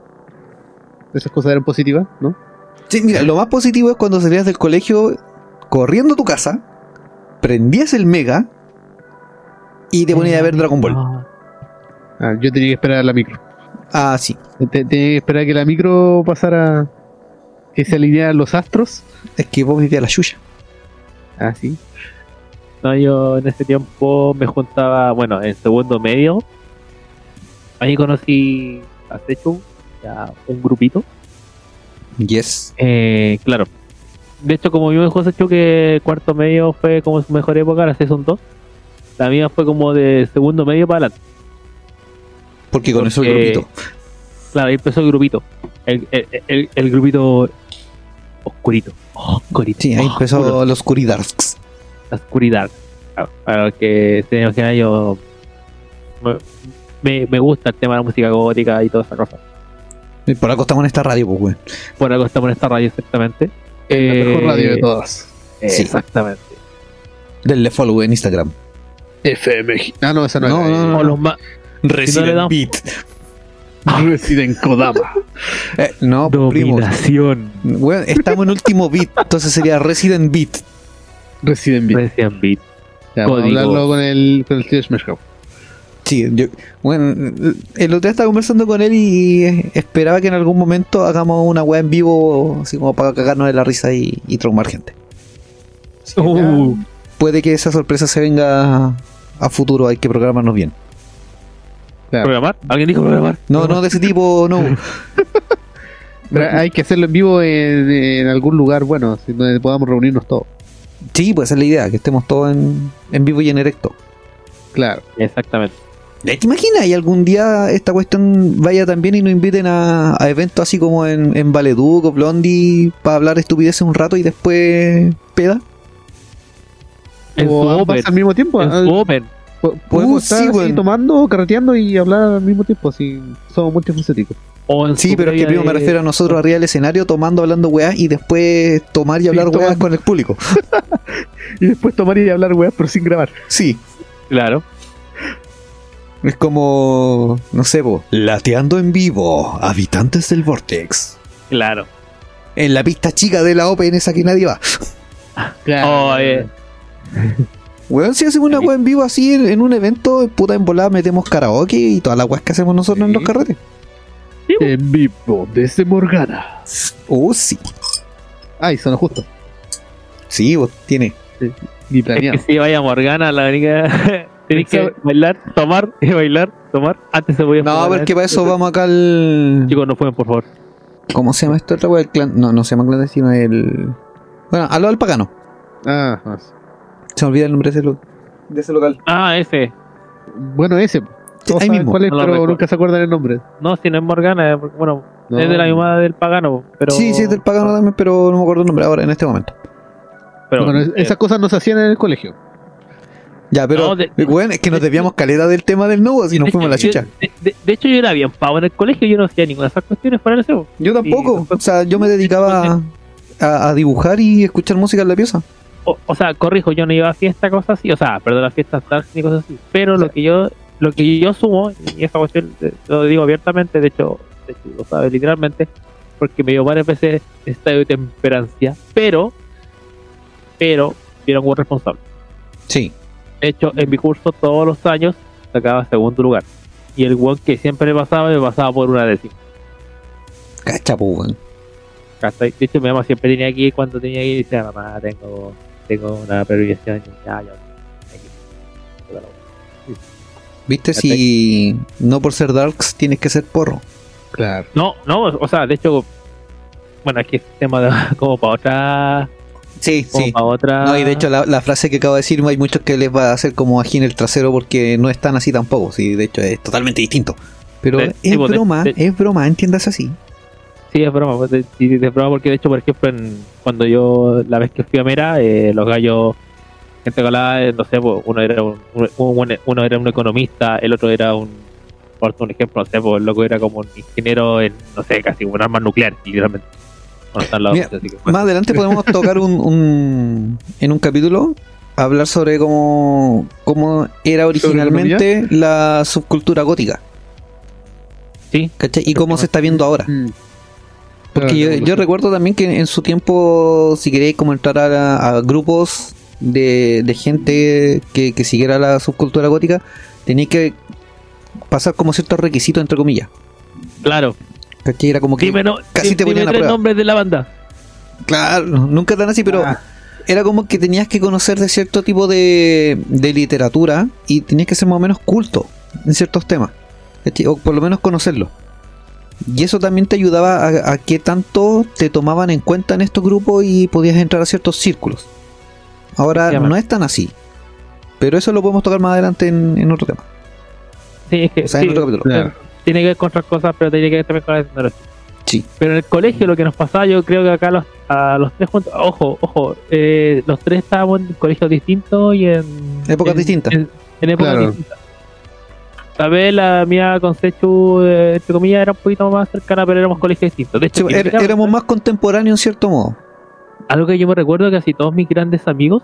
Esas cosas eran positivas, ¿no? Sí, mira, lo más positivo es cuando salías del colegio corriendo a tu casa, prendías el mega y te ponías a ver Dragon Ball. Ah, yo tenía que esperar a la micro. Ah, sí. Te- Tenía que esperar a que la micro pasara. Que se alinearan los astros. Es que vos vivías la yuya. Ah, sí. No, yo en ese tiempo me juntaba, bueno, en segundo medio. Ahí conocí a Sechu, ya un grupito. Yes. Eh, claro. De hecho, como yo me dijo Sechu que cuarto medio fue como su mejor época, la son dos. La mía fue como de segundo medio para adelante. Porque con eso el grupito. Claro, ahí empezó el grupito. El, el, el- el grupito oscurito. Oscurito. Sí, ahí empezó Oscuro. la oscuridad. la oscuridad. Claro, para los que se imaginan, yo me, me gusta el tema de la música gótica y toda esa cosa. Por algo estamos en esta radio, pues, güey. Por algo estamos en esta radio exactamente. La mejor Eh, radio de todas. Sí. Exactamente. Denle follow en Instagram. FM. Ah, no, esa no, No, era. no, no. O los más. Resident Beat. Resident Kodama. Eh, no, primo. Dominación. Weón, estamos en último beat, entonces sería Resident Beat. Resident Beat. Resident Beat. Ya, vamos a Código. hablarlo con el, con el tío Smash House. Sí, yo, bueno, el otro día estaba conversando con él y esperaba que en algún momento hagamos una weá en vivo, así como para cagarnos de la risa y, y traumar gente. Uh, puede que esa sorpresa se venga a futuro, hay que programarnos bien. Claro. ¿Programar? ¿Alguien dijo programar? No, no de ese tipo, no. Pero hay que hacerlo en vivo en, en algún lugar bueno, donde podamos reunirnos todos. Sí, pues esa es la idea, que estemos todos en, en vivo y en erecto. Claro. Exactamente. ¿Te imaginas? Y algún día esta cuestión vaya también y nos inviten a, a eventos así como en, en Valeduc o Blondie para hablar estupideces un rato y después peda. En o ambas al mismo tiempo. En ah, Uh, Podemos sí, estar así tomando, carreteando y hablar al mismo tiempo. Así somos multifacéticos. Sí, pero es que previa primo me de- refiero a nosotros arriba del escenario tomando, hablando weá y después tomar y hablar Sí, tomando. con el público. Y después tomar y hablar weas, pero sin grabar. Sí. Claro. Es como, no sé, po, lateando en vivo, habitantes del Vortex. Claro. En la pista chica de la Open esa que nadie va. Oh, eh. Weón, si hacemos una weá en vivo así en, en un evento, puta en volada metemos karaoke y todas las weas que hacemos nosotros en Sí. los carretes. En vivo, desde Morgana. Oh, sí. Ay, sonó justo. Sí, vos tiene. Ni Es que si vaya a Morgana, la única. Tenés que bailar, tomar y bailar, tomar. Antes se voy a No, porque para eso vamos acá al. Chicos, no fumen, por favor. ¿Cómo se llama esto? otra wea? El clan... No, no se llama clandestino, el. Bueno, a lo del pagano. Ah, sí. Se me olvida el nombre de ese, lo- de ese local. Ah, ese. bueno, ese. Ahí mismo. cuál es, No pero recuerdo. nunca se acuerdan el nombre. No, si no es Morgana, eh, porque, bueno, No. es de la misma del pagano, pero. Sí, sí, es del pagano también, pero no me acuerdo el nombre ahora en este momento. pero Bueno, eh, esas cosas no se hacían en el colegio. Ya, pero, No, de- weón, es que nos desviamos caleta del tema del nuevo, si nos fuimos a la chucha. De, hecho, yo era bien pavo en el colegio, yo no hacía ninguna de esas cuestiones fuera del cebo. Yo tampoco. O sea, yo me dedicaba a, a dibujar y escuchar música en la pieza. O, o sea, corrijo, yo no iba a fiestas, cosas así, o sea, perdón, a fiestas darks ni cosas así. Pero lo que yo lo que yo sumo, y esa cuestión eh, lo digo abiertamente, de hecho, de hecho, lo sabe literalmente, porque me dio varias veces estado de temperancia, pero, pero, era un responsable. Sí. De hecho, en mi curso todos los años sacaba segundo lugar. Y el one que siempre me pasaba, me pasaba por una décima. Cacha, po, weón. De hecho, mi mamá siempre tenía que ir cuando tenía que ir y decía, mamá, tengo, tengo una prioridad. Ya, ya. ¿Viste? Si no por ser darks tienes que ser porro. Claro. No, no, o sea, de hecho, bueno, aquí es tema de, como para otra. Sí, Como sí. para otra. No, y de hecho la, la frase que acabo de decir, hay muchos que les va a hacer como ají en el trasero porque no están así tampoco. Sí, de hecho es totalmente distinto. Pero De- es sí, pues, de- broma, de- es broma, entiendas así. Sí, es broma, pues, es broma porque de hecho, por ejemplo, en, cuando yo, la vez que fui a Mera, eh, los gallos, gente que hablaba, eh, no sé, pues, uno era un, un- un- uno era un economista, el otro era un, por un ejemplo, no sé, pues el loco era como un ingeniero en, no sé, casi un arma nuclear, literalmente. Bueno, están los Mira, así que, bueno. Más adelante podemos tocar un, un- en un capítulo hablar sobre cómo, cómo era originalmente la subcultura gótica. Sí. ¿Cachai? Y cómo se está viendo ahora. Mm. Porque yo, recuerdo también que en su tiempo, si queréis como entrar a, a grupos de, de gente que, que siguiera la subcultura gótica, tenéis que pasar como ciertos requisitos, entre comillas. Claro, ¿Cachai? Era como que... dime, no, casi te ponían a prueba. nombres de la banda. Claro, nunca tan así, pero Ah. era como que tenías que conocer de cierto tipo de, de literatura y tenías que ser más o menos culto en ciertos temas. ¿cachai? O por lo menos conocerlo. Y eso también te ayudaba a, a qué tanto te tomaban en cuenta en estos grupos y podías entrar a ciertos círculos. Ahora no es tan así. Pero eso lo podemos tocar más adelante en, en otro tema. Sí, es que O sea, sí, en otro capítulo. Claro. Tiene que ver con otras cosas, pero tiene que ver también con la tecnología. Sí. Pero en el colegio lo que nos pasaba, yo creo que acá los, a los tres juntos, ojo, ojo, eh, los tres estábamos en colegios distintos y en Épocas en- distintas. En, en épocas Claro. distintas. Tal vez la mía con Sechu, eh, entre comillas, era un poquito más cercana, pero éramos colegios distintos. De Sí, hecho, er- éramos- éramos más contemporáneos en cierto modo. algo que yo me recuerdo que casi todos mis grandes amigos,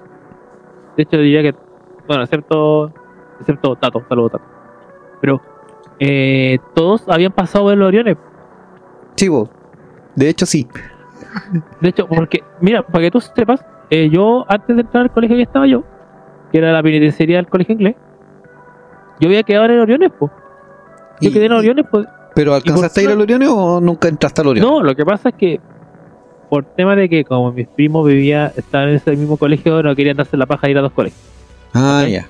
de hecho diría que, bueno, excepto, excepto Tato, saludos Tato, pero eh, todos habían pasado en los Oriones. Sí, vos. De hecho, sí. De hecho, porque, mira, para que tú sepas, eh, yo antes de entrar al colegio que estaba yo, que era la penitenciaría del colegio inglés, yo había quedado en el Oriones, pues. Yo quedé en Oriones, pues. ¿Pero alcanzaste a ir al Orione o nunca entraste al Orione? No, lo que pasa es que por tema de que como mis primos vivían, estaban en ese mismo colegio, no querían darse la paja de ir a dos colegios. Ah, ya.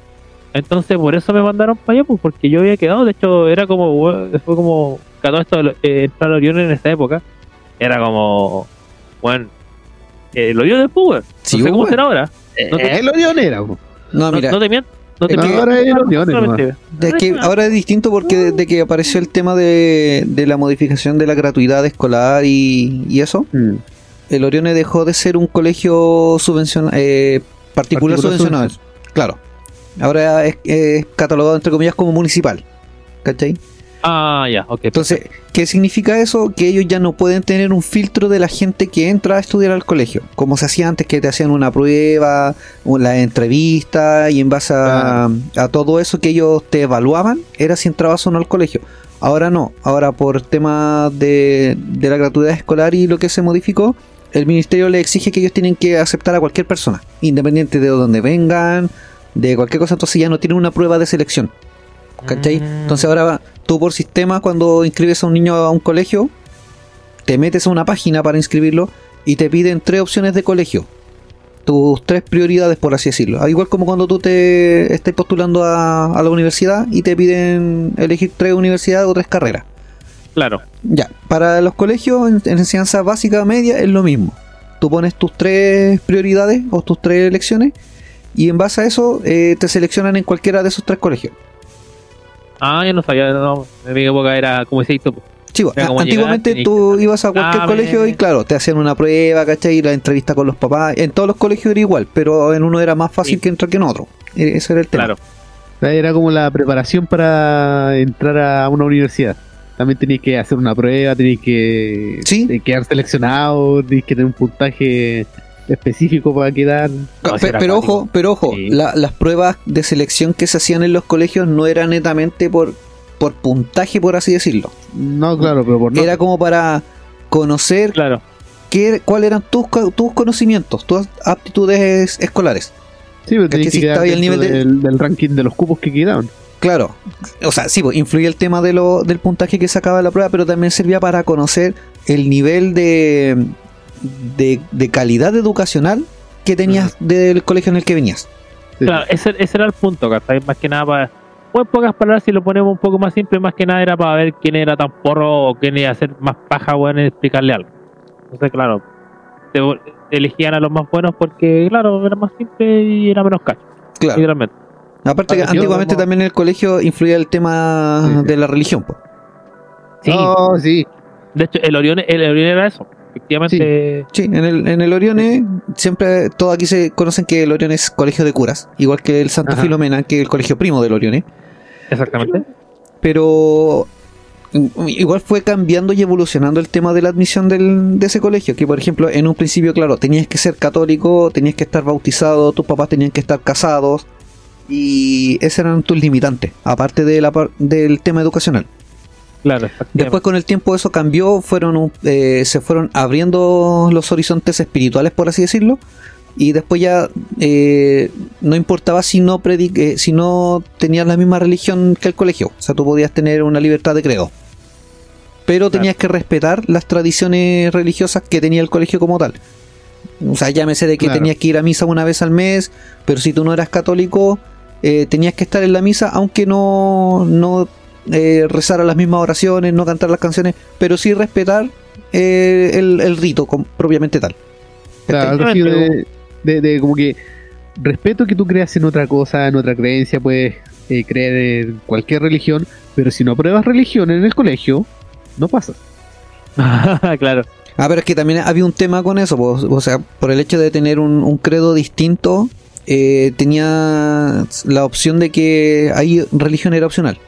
Entonces por eso me mandaron para allá, pues porque yo había quedado, de hecho era como, fue como, a todo esto, eh, entrar al Orión en esa época, era como, bueno, eh, el Orión después, weón. Sí, no sé cómo será ahora. No te, Es el Orión era, po. No, mira, no te miento. No te es que miento. ahora es que ahora distinto porque desde que apareció el tema de, de la modificación de la gratuidad escolar y, y eso, Mm. el Orione dejó de ser un colegio subvencionado, eh, particular, Particular subvencionado. Claro. Ahora es, es catalogado entre comillas como municipal. ¿Cachai? Ah, ya, ok. Entonces, ¿qué significa eso? Que ellos ya no pueden tener un filtro de la gente que entra a estudiar al colegio, como se hacía antes, que te hacían una prueba, la entrevista, y en base a, a todo eso que ellos te evaluaban, era si entrabas o no al colegio. Ahora no, ahora por tema de, de la gratuidad escolar y lo que se modificó, el ministerio le exige que ellos tienen que aceptar a cualquier persona, independiente de dónde vengan, de cualquier cosa, entonces ya no tienen una prueba de selección. ¿Cachai? Mm. Entonces ahora tú por sistema cuando inscribes a un niño a un colegio, te metes a una página para inscribirlo y te piden tres opciones de colegio. Tus tres prioridades, por así decirlo. Al igual como cuando tú te estás postulando a, a la universidad y te piden elegir tres universidades o tres carreras. Claro. Ya, para los colegios en, en enseñanza básica media es lo mismo. Tú pones tus tres prioridades o tus tres elecciones y en base a eso eh, te seleccionan en cualquiera de esos tres colegios. Ah, yo no sabía, no, en mi época era como se hizo. pues. Sí, antiguamente llegar, tú que ibas a cualquier colegio y claro, te hacían una prueba, ¿cachai? Y la entrevista con los papás. En todos los colegios era igual, pero en uno era más fácil Sí. que entrar que en otro. E- Ese era el tema. Claro. Era como la preparación para entrar a una universidad. También tenías que hacer una prueba, tenías que Sí. quedar seleccionado, tenías que tener un puntaje específico para quedar. No, pero ojo, pero ojo, Sí. la- las pruebas de selección que se hacían en los colegios no eran netamente por, por puntaje, por así decirlo. No, claro, pero por no. Era como para conocer Claro. qué, cuáles eran tus, tus conocimientos, tus aptitudes escolares. sí, pero que si estaba dentro nivel de- del, del ranking de los cupos que quedaban. Claro, o sea, sí, pues, influía el tema de lo, del puntaje que sacaba la prueba, pero también servía para conocer el nivel de, de, de calidad educacional que tenías del colegio en el que venías. Sí. Claro, ese, ese era el punto, ¿cachai? Más que nada para. O en pocas palabras, si lo ponemos un poco más simple, más que nada era para ver quién era tan porro o quién iba a ser más paja, bueno, en explicarle algo. Entonces, claro, te- elegían a los más buenos porque, claro, era más simple y era menos cacho, Claro. literalmente. Aparte que antiguamente como- también en el colegio influía el tema Sí, sí. de la religión. pues. Sí, sí. de hecho, el Orión, el Orión era eso. Efectivamente, Sí, en el, en el Orione siempre, todos aquí se conocen que el Orione es colegio de curas, igual que el Santa Ajá. Filomena, que es el colegio primo del Orione. exactamente. pero igual fue cambiando y evolucionando el tema de la admisión del- de ese colegio, que por ejemplo en un principio, claro, tenías que ser católico, tenías que estar bautizado, tus papás tenían que estar casados, y esos eran tus limitantes, aparte de la del tema educacional. Claro. Después con el tiempo eso cambió, fueron eh, se fueron abriendo los horizontes espirituales, por así decirlo, y después ya eh, no importaba si no predi- eh, si no tenías la misma religión que el colegio, o sea, tú podías tener una libertad de credo. Pero tenías que respetar las tradiciones religiosas que tenía el colegio como tal. O sea, llámese de que Claro. tenías que ir a misa una vez al mes, pero si tú no eras católico, eh, tenías que estar en la misa, aunque no, no eh, rezar a las mismas oraciones, no cantar las canciones, pero sí respetar eh, el, el rito com- propiamente tal. Claro, algo de, de- de como que respeto que tú creas en otra cosa, en otra creencia, puedes eh, creer en cualquier religión, pero si no pruebas religión en el colegio, no pasas. claro. Ah, pero es que también había un tema con eso, pues, o sea, por el hecho de tener un, un credo distinto, eh, tenía la opción de que ahí religión era opcional.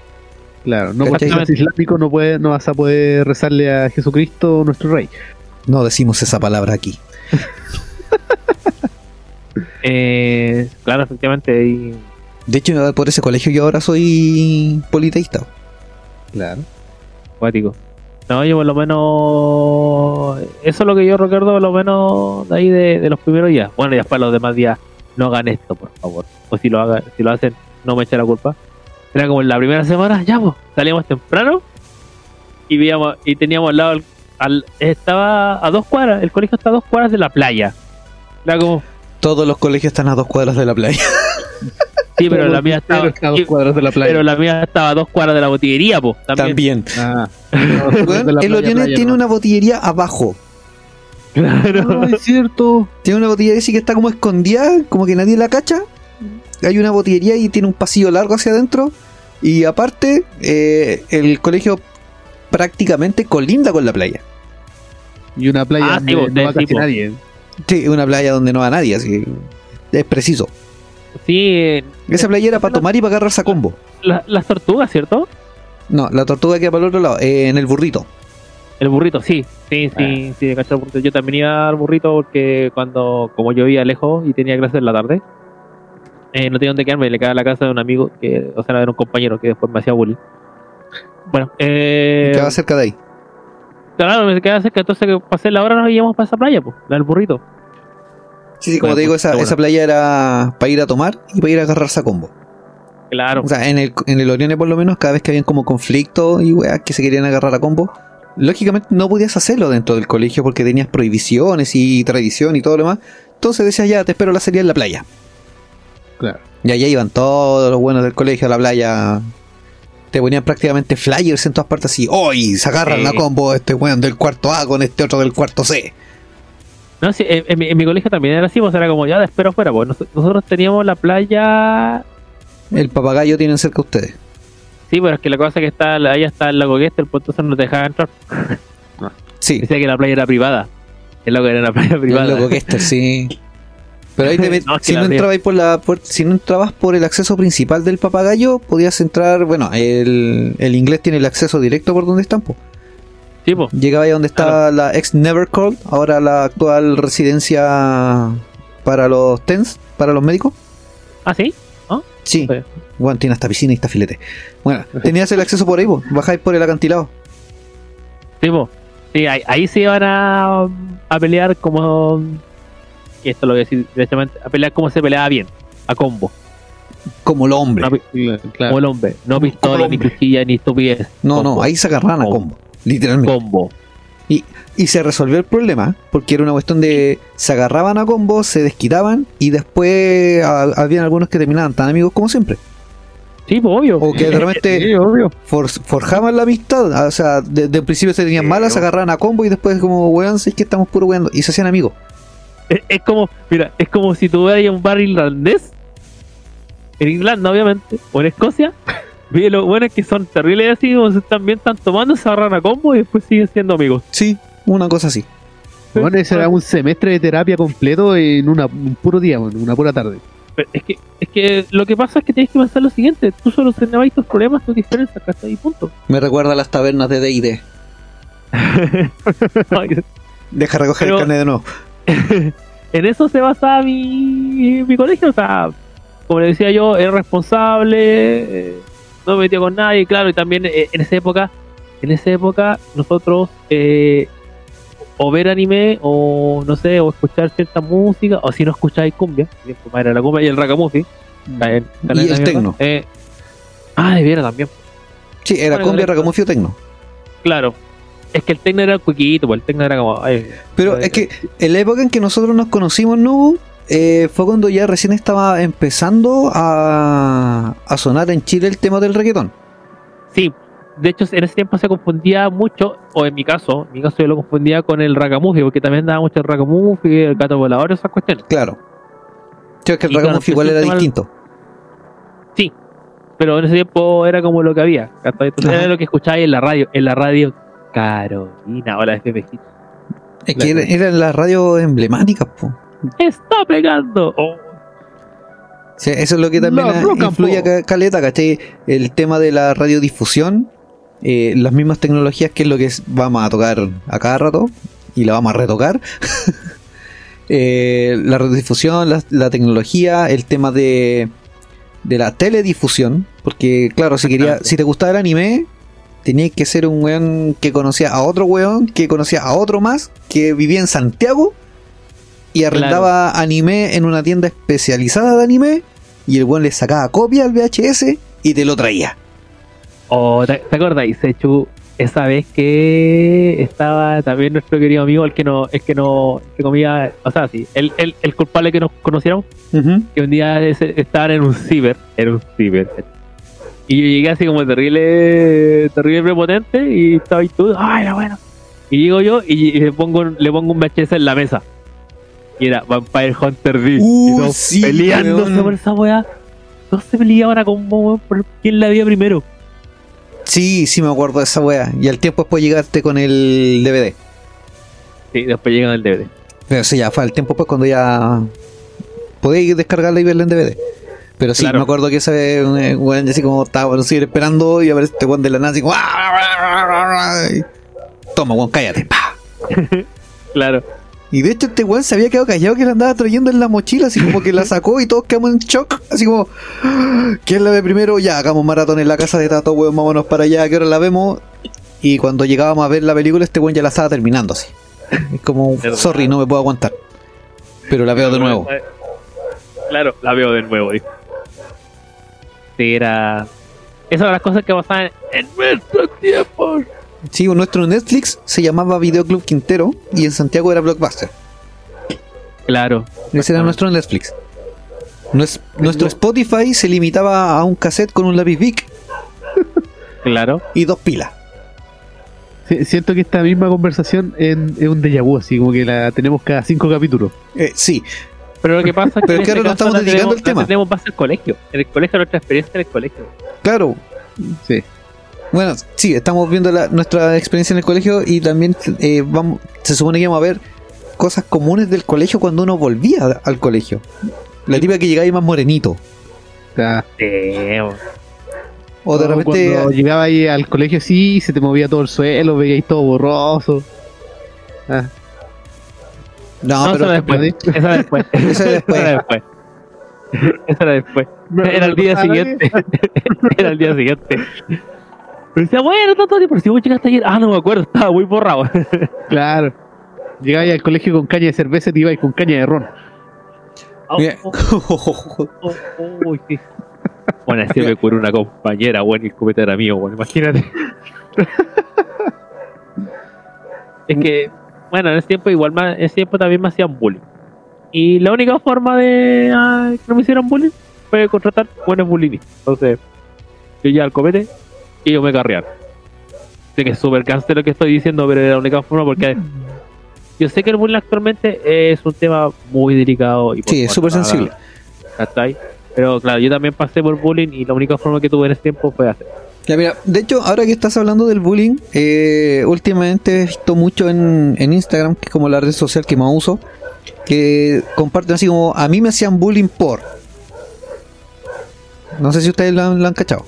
Claro, no porque islámico no, puedes, no vas a poder rezarle a Jesucristo, nuestro rey. No decimos esa palabra aquí. Eh, claro, efectivamente. Y, De hecho, por ese colegio yo ahora soy politeísta. Claro. Cuático. No, yo por lo menos. Eso es lo que yo recuerdo, por lo menos de ahí de, de los primeros días. Bueno, y después los demás días, no hagan esto, por favor. O si lo hagan, si lo hacen, no me echen la culpa. Era como en la primera semana, ya, pues, salíamos temprano y veíamos, y teníamos al lado, al, estaba a dos cuadras, el colegio está a dos cuadras de la playa. Era como, Todos los colegios están a dos cuadras de la playa. sí, pero la mía estaba, a dos cuadras de la playa. pero la mía estaba a dos cuadras de la botillería, pues, también. También. Ah. De la el playa, tiene no. una botillería abajo. Claro. Ah, es cierto. Tiene una botillería así que está como escondida, como que nadie la cacha. Hay una botillería y tiene un pasillo largo hacia adentro. Y aparte, eh, el colegio prácticamente colinda con la playa. Y una playa Ah, sí, donde no va sí, casi nadie. Sí, una playa donde no va nadie, así es preciso. Sí, eh, Esa playa era para tomar y para agarrarse a combo. la- las tortugas, ¿cierto? No, la tortuga queda para el otro lado, eh, en el burrito. El burrito, sí, sí, sí, sí, el burrito. Yo también iba al burrito porque cuando, como yo vivía lejos y tenía clases en la tarde, eh, no tenía dónde quedarme, le quedaba a la casa de un amigo, que, o sea, era un compañero que después me hacía bullying. Bueno, eh, Queda cerca de ahí. claro, me quedaba cerca, entonces que pasé la hora nos íbamos para esa playa, pues, la del burrito. Sí, sí, como Bueno, te digo, esa, esa playa era para ir a tomar y para ir a agarrarse a combo. Claro, O sea, en el, en el Orione por lo menos, cada vez que habían como conflictos y weas que se querían agarrar a combo, lógicamente no podías hacerlo dentro del colegio porque tenías prohibiciones y tradición y todo lo demás. Entonces decías, ya, te espero la salida en la playa. Claro. Y allá iban todos los buenos del colegio a la playa. Te ponían prácticamente flyers en todas partes así. ¡Hoy! Se agarran Sí. la combo este weón del cuarto A con este otro del cuarto C. no, sí, en, en mi, en mi colegio también era así, pues era como ya, te espero afuera, pues nos- nosotros teníamos la playa El papagayo tienen cerca ustedes. Sí, pero es que la cosa es que está, ahí está el lago Gester, pues entonces no te dejaba entrar. Sí, Decía que la playa era privada. El lago era una playa el privada. loco que este, sí. Pero ahí te met- No, si, no entrabas por la puer- si no entrabas por el acceso principal del papagayo, podías entrar, bueno, el, el inglés tiene el acceso directo por donde están, po. Sí, po. Llegaba ahí donde está la ex Nevercold, ahora la actual residencia para los TENS, para los médicos. ¿Ah, sí? Sí, Sí. bueno, tiene hasta piscina y hasta filete. Bueno, tenías el acceso por ahí, po. bajáis por el acantilado. Sí, po. Sí, ahí, ahí se iban a, a pelear como. Y esto lo voy a decir directamente: a pelear como se peleaba bien, a combo. Como. No, pi- Claro. Como el hombre. No pistola, ni hombre. cuchilla, ni estupidez. No, no, Combo. ahí se agarraban a Combo. combo. Literalmente. Combo. Y se resolvió el problema, porque era una cuestión de se agarraban a combos, se desquitaban y después ah, habían algunos que terminaban tan amigos como siempre. Sí, pues obvio. O que Sí, obvio. for- forjaban la amistad, o sea, desde el principio se tenían Sí, malas, se agarraban a combo y después como, weón, si es que estamos puro weando, y se hacían amigos. Es, es como, mira, es como si tuvieras un bar irlandés, en Irlanda obviamente, o en Escocia, ve los buenos que son terribles así, como se están bien, están tomando, se agarran a combo y después siguen siendo amigos. Sí, una cosa así. Bueno, ese era un semestre de terapia completo en una, un puro día, bueno, una pura tarde. Pero es que, es que lo que pasa es que tienes que pensar lo siguiente, tú solucionabas tus problemas, tus diferencias, ¿cachai? Y punto. Me recuerda a las tabernas de D&D. Deja recoger Pero- el carnet de nuevo. en eso se basaba mi, mi colegio, o sea, como le decía yo, era responsable, eh, no me metía con nadie, claro, y también eh, en esa época, en esa época nosotros eh, o ver anime o no sé, o escuchar cierta música, o si no escucháis cumbia, era la cumbia y el ragamuffin, también, Y el tecno. eh, ah, de veras también, Sí, era Bueno, cumbia, correcto. racamufio, tecno. claro. Es que el tecno era cuiquito, pues el tecno era como. ay, Pero es que en la época en que nosotros nos conocimos, Nubu, eh, fue cuando ya recién estaba empezando a, a sonar en Chile el tema del reggaetón. Sí, de hecho en ese tiempo se confundía mucho, o en mi caso, en mi caso yo lo confundía con el ragamuffin, porque también daba mucho el ragamuffin, el gato volador, esas cuestiones. Claro. Sí, es que el ragamuffin igual era el distinto. Sí, pero en ese tiempo era como lo que había. Entonces Ajá. era lo que escucháis en la radio, en la radio Carolina o la FP. Es que era- eran las radios emblemáticas, po. ¡Está pegando! Oh, Sí, eso es lo que también La influye a caleta, ¿cachai? El tema de la radiodifusión, eh, las mismas tecnologías que es lo que es- vamos a tocar a cada rato y la vamos a retocar. Eh, la radiodifusión, la, la tecnología, el tema de, de la teledifusión, porque claro, si quería, si te gustaba el anime, tenías que ser un weón que conocía a otro weón, que conocía a otro más, que vivía en Santiago y arrendaba anime en una tienda especializada de anime y el weón le sacaba copia al VHS y te lo traía. Oh, ¿te, te acordáis, Sechu? Esa vez que estaba también nuestro querido amigo, el que no, el que no, que comía, o sea, sí, el, el, el culpable que nos conocieron, que un día estaban en un ciber, era un ciber. Y yo llegué así como terrible, terrible prepotente y estaba ahí tú, ay, era bueno. Y llego yo y, y le pongo le pongo un VHS en la mesa. Y era Vampire Hunter D. Uh, y sí, peleándose weón. por esa weá. Todos se peleaban a combo weón, por quién la había primero. Sí, sí me acuerdo de esa wea. Y al tiempo después llegaste con el DVD. Sí, después llegan el DVD. Pero sí, ya fue al tiempo pues cuando ya podéis descargarla y verla en DVD. Pero sí, Claro. me acuerdo que ese eh, weón así como estaba bueno, seguir esperando y aparece este weón de la nada así como "Ah, y- Toma, weón, cállate. pa. Claro. Y de hecho este weón se había quedado callado que la andaba trayendo en la mochila, así como que la sacó y todos quedamos en shock, así como ¿Quién la ve primero? Ya, hagamos maratón en la casa de Tato, weón, vámonos para allá, ¿a qué hora la vemos? Y cuando llegábamos a ver la película, este weón ya la estaba terminando así. Es como, sorry, no me puedo aguantar. Pero la veo de nuevo. Claro, la veo de nuevo, dijo. Era. Esas eran las cosas que pasaban en nuestros tiempos. Sí, nuestro Netflix se llamaba Videoclub Quintero y en Santiago era Blockbuster. Claro. Ese era nuestro Netflix. Nues- nuestro Spotify se limitaba a un cassette con un lápiz Bic Claro. y dos pilas. Si- Siento que esta misma conversación es un déjà vu, así como que la tenemos cada cinco capítulos. Eh, sí, Pero lo que pasa es que. Pero es en que ahora este caso estamos dedicando tenemos- al tema. Tenemos base al colegio. En el colegio, nuestra experiencia en el colegio. claro. Sí. Bueno, sí, estamos viendo la- nuestra experiencia en el colegio y también eh, vamos, se supone que vamos a ver cosas comunes del colegio cuando uno volvía al colegio. La típica que llegaba ahí más morenito. O sea, Sí, weón. O de no, repente. Cuando llegaba ahí al colegio, sí, se te movía todo el suelo, veíais todo borroso. Ah, No, No, pero. eso después. Eso después. Eso después. Eso después. Eso era después. Era el día siguiente. Era el día siguiente. Pero decía, bueno, tanto tiempo, pero si vos llegaste ayer. Ah, no me acuerdo, estaba muy borrado. Claro. Llegabais al colegio con caña de cerveza y te ibais con caña de ron. Mira. Oh, oh, oh, oh. Bueno, así me curó una compañera, bueno, y el cubeta era mío, bueno, imagínate. es que, bueno, en ese tiempo igual, más, en ese tiempo también me hacían bullying. Y la única forma de ah, que no me hicieran bullying fue contratar buenos bullying. Entonces, yo ya al copete y yo me carrearon. Sé que es súper cáncer lo que estoy diciendo, pero era la única forma porque yo sé que el bullying actualmente es un tema muy delicado y Sí, es súper sensible. ¿cachai? Pero claro, yo también pasé por bullying y la única forma que tuve en ese tiempo fue hacer. Ya, mira, de hecho, ahora que estás hablando del bullying, eh, últimamente he visto mucho en, en Instagram, que es como la red social que más uso, que comparten así como, a mí me hacían bullying por... No sé si ustedes lo han, lo han cachado.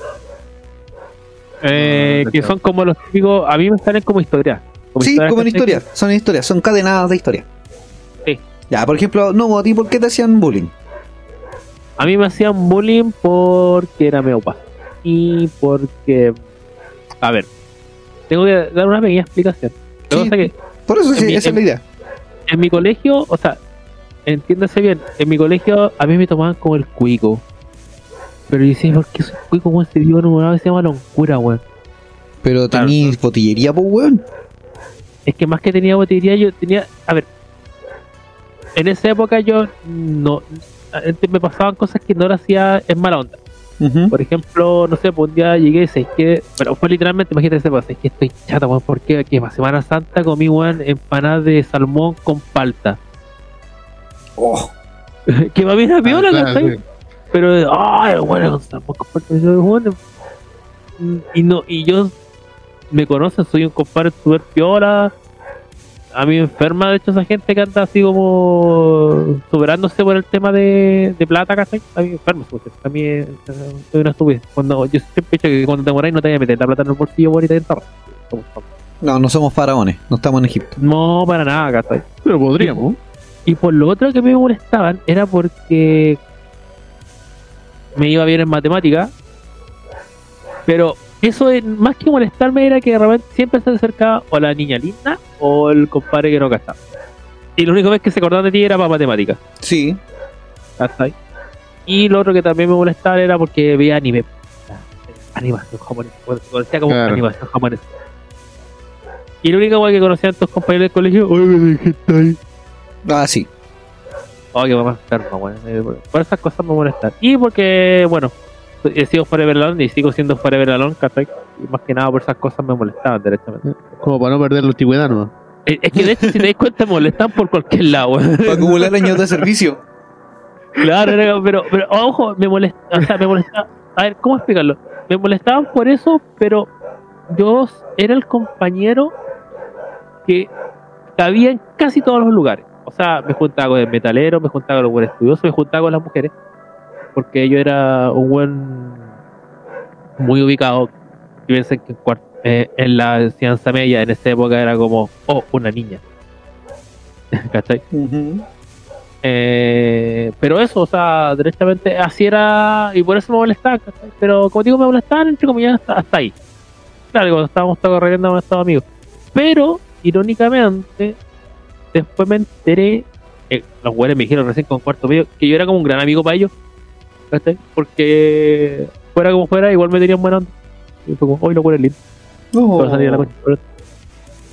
Eh, que son como los típicos, a mí me salen como historias. sí, como en historias, son historias, son cadenadas de historias. Sí. Ya, por ejemplo, no, a ti, ¿por qué te hacían bullying? A mí me hacían bullying porque era medio opa. Y porque, a ver, tengo que dar una pequeña explicación. Sí. que Por eso, sí, mi- esa es la idea. en mi colegio, o sea, entiéndase bien, en mi colegio a mí me tomaban como el cuico. Pero yo decía, ¿por qué soy cuico? Weón, se dio una vez se llama loncura, weón. Pero Claro. tenís botillería, pues, weón. Es que más que tenía botillería, yo tenía. A ver. En esa época yo no. Me pasaban cosas que no lo hacía en mala onda. Por ejemplo, no sé, pues un día llegué y sé que. Pero fue literalmente, imagínate ese pasa, es que estoy chata, weón, porque que para Semana Santa comí, weón, empanadas de salmón con palta. Oh, que para mí era piola, Ah, claro, sí. Pero, ay, bueno, con salmón con palta. y yo, bueno, Y no, y yo me conocen, soy un compadre super piola. A mí me enferma, de hecho, esa gente que anda así como superándose por el tema de, de plata, ¿cachai? A mí me enferma, porque a mí es, soy una estupidez. Cuando, yo siempre he dicho que cuando te moráis no te vayas a meter la plata en el bolsillo por y te enterras. No, no somos faraones, no estamos en Egipto. No, para nada, ¿cachai? Pero podríamos. Y por lo otro que me molestaban era porque me iba bien en matemática. Pero eso es- más que molestarme era que de repente siempre se acercaba o la niña linda o el compadre que no cachaba. Y la única vez que se acordaban de ti era para matemáticas. Sí. ¿cachai? Y lo otro que también me molestaba era porque veía anime. Animación japonesa. Conocía como Claro. animación japonesa. Y la única weá que conocían tus compañeros del colegio, oye, me dijiste ahí. Ah, sí. Oh, que mamá enferma, weón. Eh, Por esas cosas me molestan. Y porque, bueno, he sido Forever Alone y sigo siendo Forever Alone, ¿cachai? Y más que nada por esas cosas me molestaban directamente. Como para no perder la antigüedad, ¿no? Es que de hecho, si te das cuenta, me molestan por cualquier lado. Para acumular años de servicio. Claro, pero, pero ojo, me molesta, o sea, me molestaba. A ver, ¿cómo explicarlo? Me molestaban por eso, pero yo era el compañero que cabía en casi todos los lugares. O sea, me juntaba con el metalero, me juntaba con los buenos estudiosos, me juntaba con las mujeres. Porque yo era un buen muy ubicado. Y pensé que eh, en la enseñanza media en esa época era como, oh, una niña. ¿Cachai? Eh, pero eso, o sea, directamente así era, y por eso me molestaba, ¿cachai? pero como digo, me molestaban entre comillas hasta, hasta ahí. Claro, cuando estábamos todos corriendo hemos estado amigos. Pero, irónicamente, después me enteré, eh, los güeyes me dijeron recién con cuarto medio, que yo era como un gran amigo para ellos, ¿cachai? Porque fuera como fuera, igual me tenían buena onda. Y fue como, hoy lo güeyes lindo. Pero salía a la concha, pero-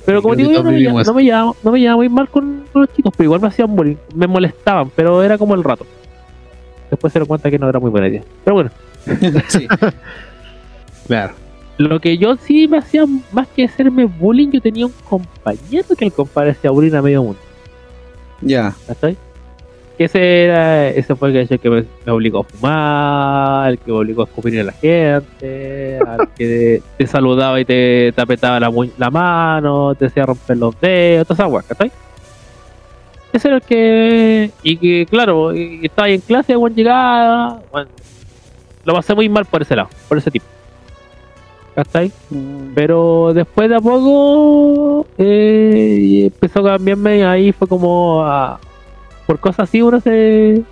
Pero como digo, yo no me, llevaba, no, me llevaba, no me llevaba muy mal con los chicos, pero igual me hacían bullying, me molestaban, pero era como el rato. Después se dieron cuenta que no era muy buena idea. Pero bueno, sí. Claro. lo que yo sí me hacía, más que hacerme bullying, yo tenía un compañero que el compadre hacía bullying a medio mundo, Ya. que ese era, ese fue el que, me, me obligó a fumar, el que me obligó a escupir a la gente, al que te saludaba y te, te apretaba la, mano, te hacía romper los dedos, toda esa hueá, ¿cachai? Ese era el que. Y que, claro, y estaba ahí en clase, buen llegada. Bueno, lo pasé muy mal por ese lado, por ese tipo. ¿Cachai? Pero después de a poco eh, empezó a cambiarme y ahí fue como a- por cosas así uno se,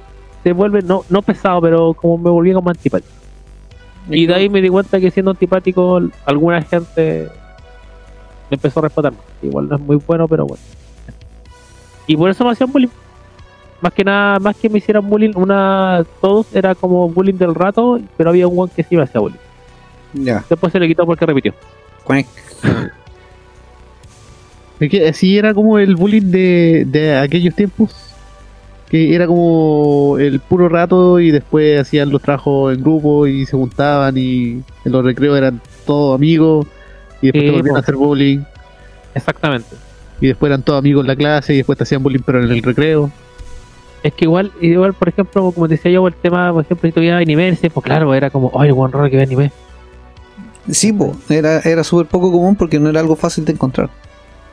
se vuelve no, no pesado pero como me volví como antipático y de ahí me di cuenta que siendo antipático alguna gente me empezó a respetar más. igual no es muy bueno pero bueno y por eso me hacían bullying más que nada más que me hicieran bullying una todos era como bullying del rato pero había un one que sí me hacía bullying Ya. después se le quitó porque repitió. Es que así era como el bullying de, de aquellos tiempos. Que era como el puro rato y después hacían los trabajos en grupo y se juntaban y en los recreos eran todos amigos y después Sí, te volvían a hacer bullying exactamente y después eran todos amigos en la clase y después te hacían bullying pero en el recreo. Es que igual, igual, por ejemplo, como decía yo, el tema, por ejemplo, si tuviera anime, pues claro, era como, ay, el buen raro que ve anime. Sí, po, era, era súper poco común porque no era algo fácil de encontrar.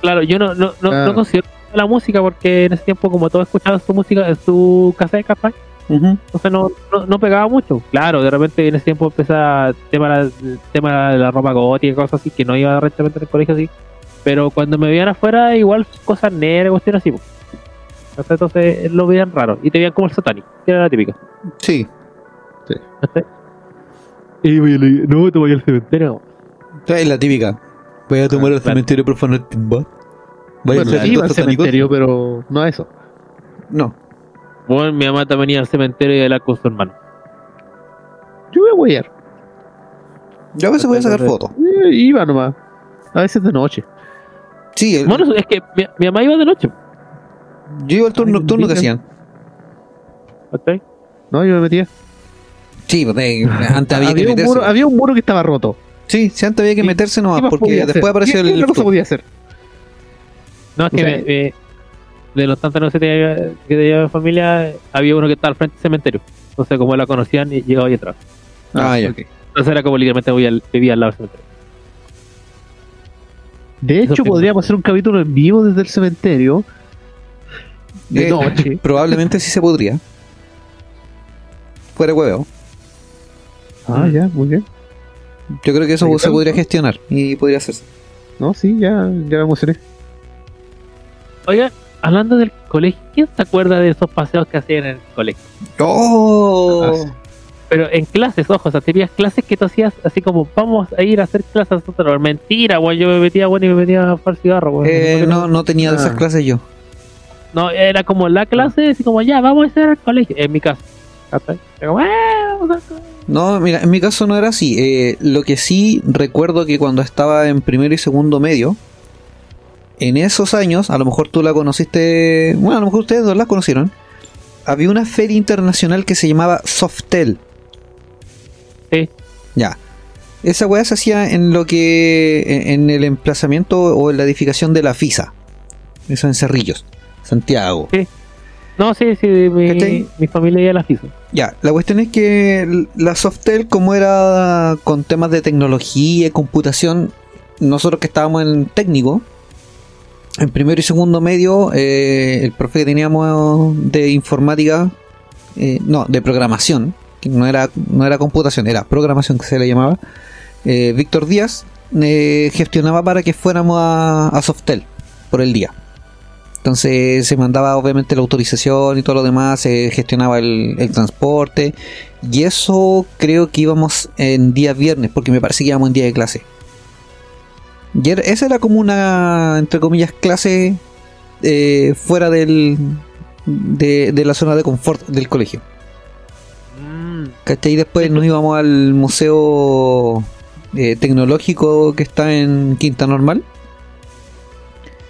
Claro, yo no, no, no, Claro. no considero la música porque en ese tiempo, como todos escuchaban su música, en su cassette, ¿cachai? Ujú. entonces no, no, no pegaba mucho. Claro, de repente en ese tiempo empezaba el tema, el tema de la ropa gótica y cosas así, que no iba directamente en el colegio así. Pero cuando me veían afuera, igual cosas negras, cuestiones así. Entonces lo veían raro y te veían como el satánico, que era la típica. Sí. ¿cachai? Y voy a no, te voy al cementerio. Es la típica. Voy a tomar al Claro. cementerio profanar tumba. Bueno, ser iba al cementerio, pero no a eso. No. Bueno, mi mamá también iba al cementerio y hablar con su hermano. Yo voy a ir. Yo a veces voy a sacar fotos. Eh, iba nomás. A veces de noche. Sí, el- Bueno, es que mi, mi mamá iba de noche. yo iba al turno nocturno que hacían. ¿cachai? No, yo me metía. Sí, pues, eh, antes había que Había un, meterse. muro, había un muro que estaba roto. Sí, sí, antes había que ¿Qué- meterse ¿Qué nomás más porque después hacer? apareció ¿Qué- el. ¿Qué otra cosa podía hacer? No, es que me- me- de los tantos no sé que tenía mi familia, había uno que estaba al frente del cementerio. Entonces, como la conocían, y llegaba ahí atrás. Ah, ya. ok. Entonces, era como literalmente voy al- vivía al lado del cementerio. De Eso hecho, tengo. podríamos hacer un capítulo en vivo desde el cementerio. De Eh, noche. Probablemente sí se podría. Fuera huevo. Ah, ya, muy bien. Yo creo que eso se podría gestionar y podría hacerse. No, sí, ya, ya me emocioné. Oiga, hablando del colegio, ¿quién se acuerda de esos paseos que hacían en el colegio? ¡Oh! Pero en clases, ojo, o sea, tenías clases que tú hacías así como, vamos a ir a hacer clases nosotros. Mentira, weón, yo me metía, bueno, y me metía a fumar cigarro, weón. Eh, no, no tenía de esas Ah. clases yo. No, era como la clase, así como, ya, vamos a hacer al colegio, en mi como, "Ah, vamos a hacer-". No, mira, en mi caso no era así. Eh, lo que sí recuerdo que cuando estaba en primero y segundo medio, en esos años, a lo mejor tú la conociste, bueno, a lo mejor ustedes dos la conocieron, había una feria internacional que se llamaba Softel. Sí. Ya. Esa weá se hacía en lo que. en el emplazamiento o en la edificación de la FISA. Eso en Cerrillos, Santiago. No, sí, sí, mi, mi familia ya las hizo. Ya, la cuestión es que la Softel, como era con temas de tecnología y computación, nosotros que estábamos en técnico, en primero y segundo medio, eh, el profe que teníamos de informática, eh, no, de programación, que no era, no era computación, era programación que se le llamaba, eh, Víctor Díaz, gestionaba para que fuéramos a, a Softel por el día. Entonces se mandaba obviamente la autorización y todo lo demás, se gestionaba el, el transporte. Y eso creo que íbamos en día viernes, porque me parece que íbamos en día de clase. Y era- esa era como una, entre comillas, clase eh, fuera del, de, de la zona de confort del colegio. ¿Cachai? Y después nos íbamos al museo eh, tecnológico que está en Quinta Normal.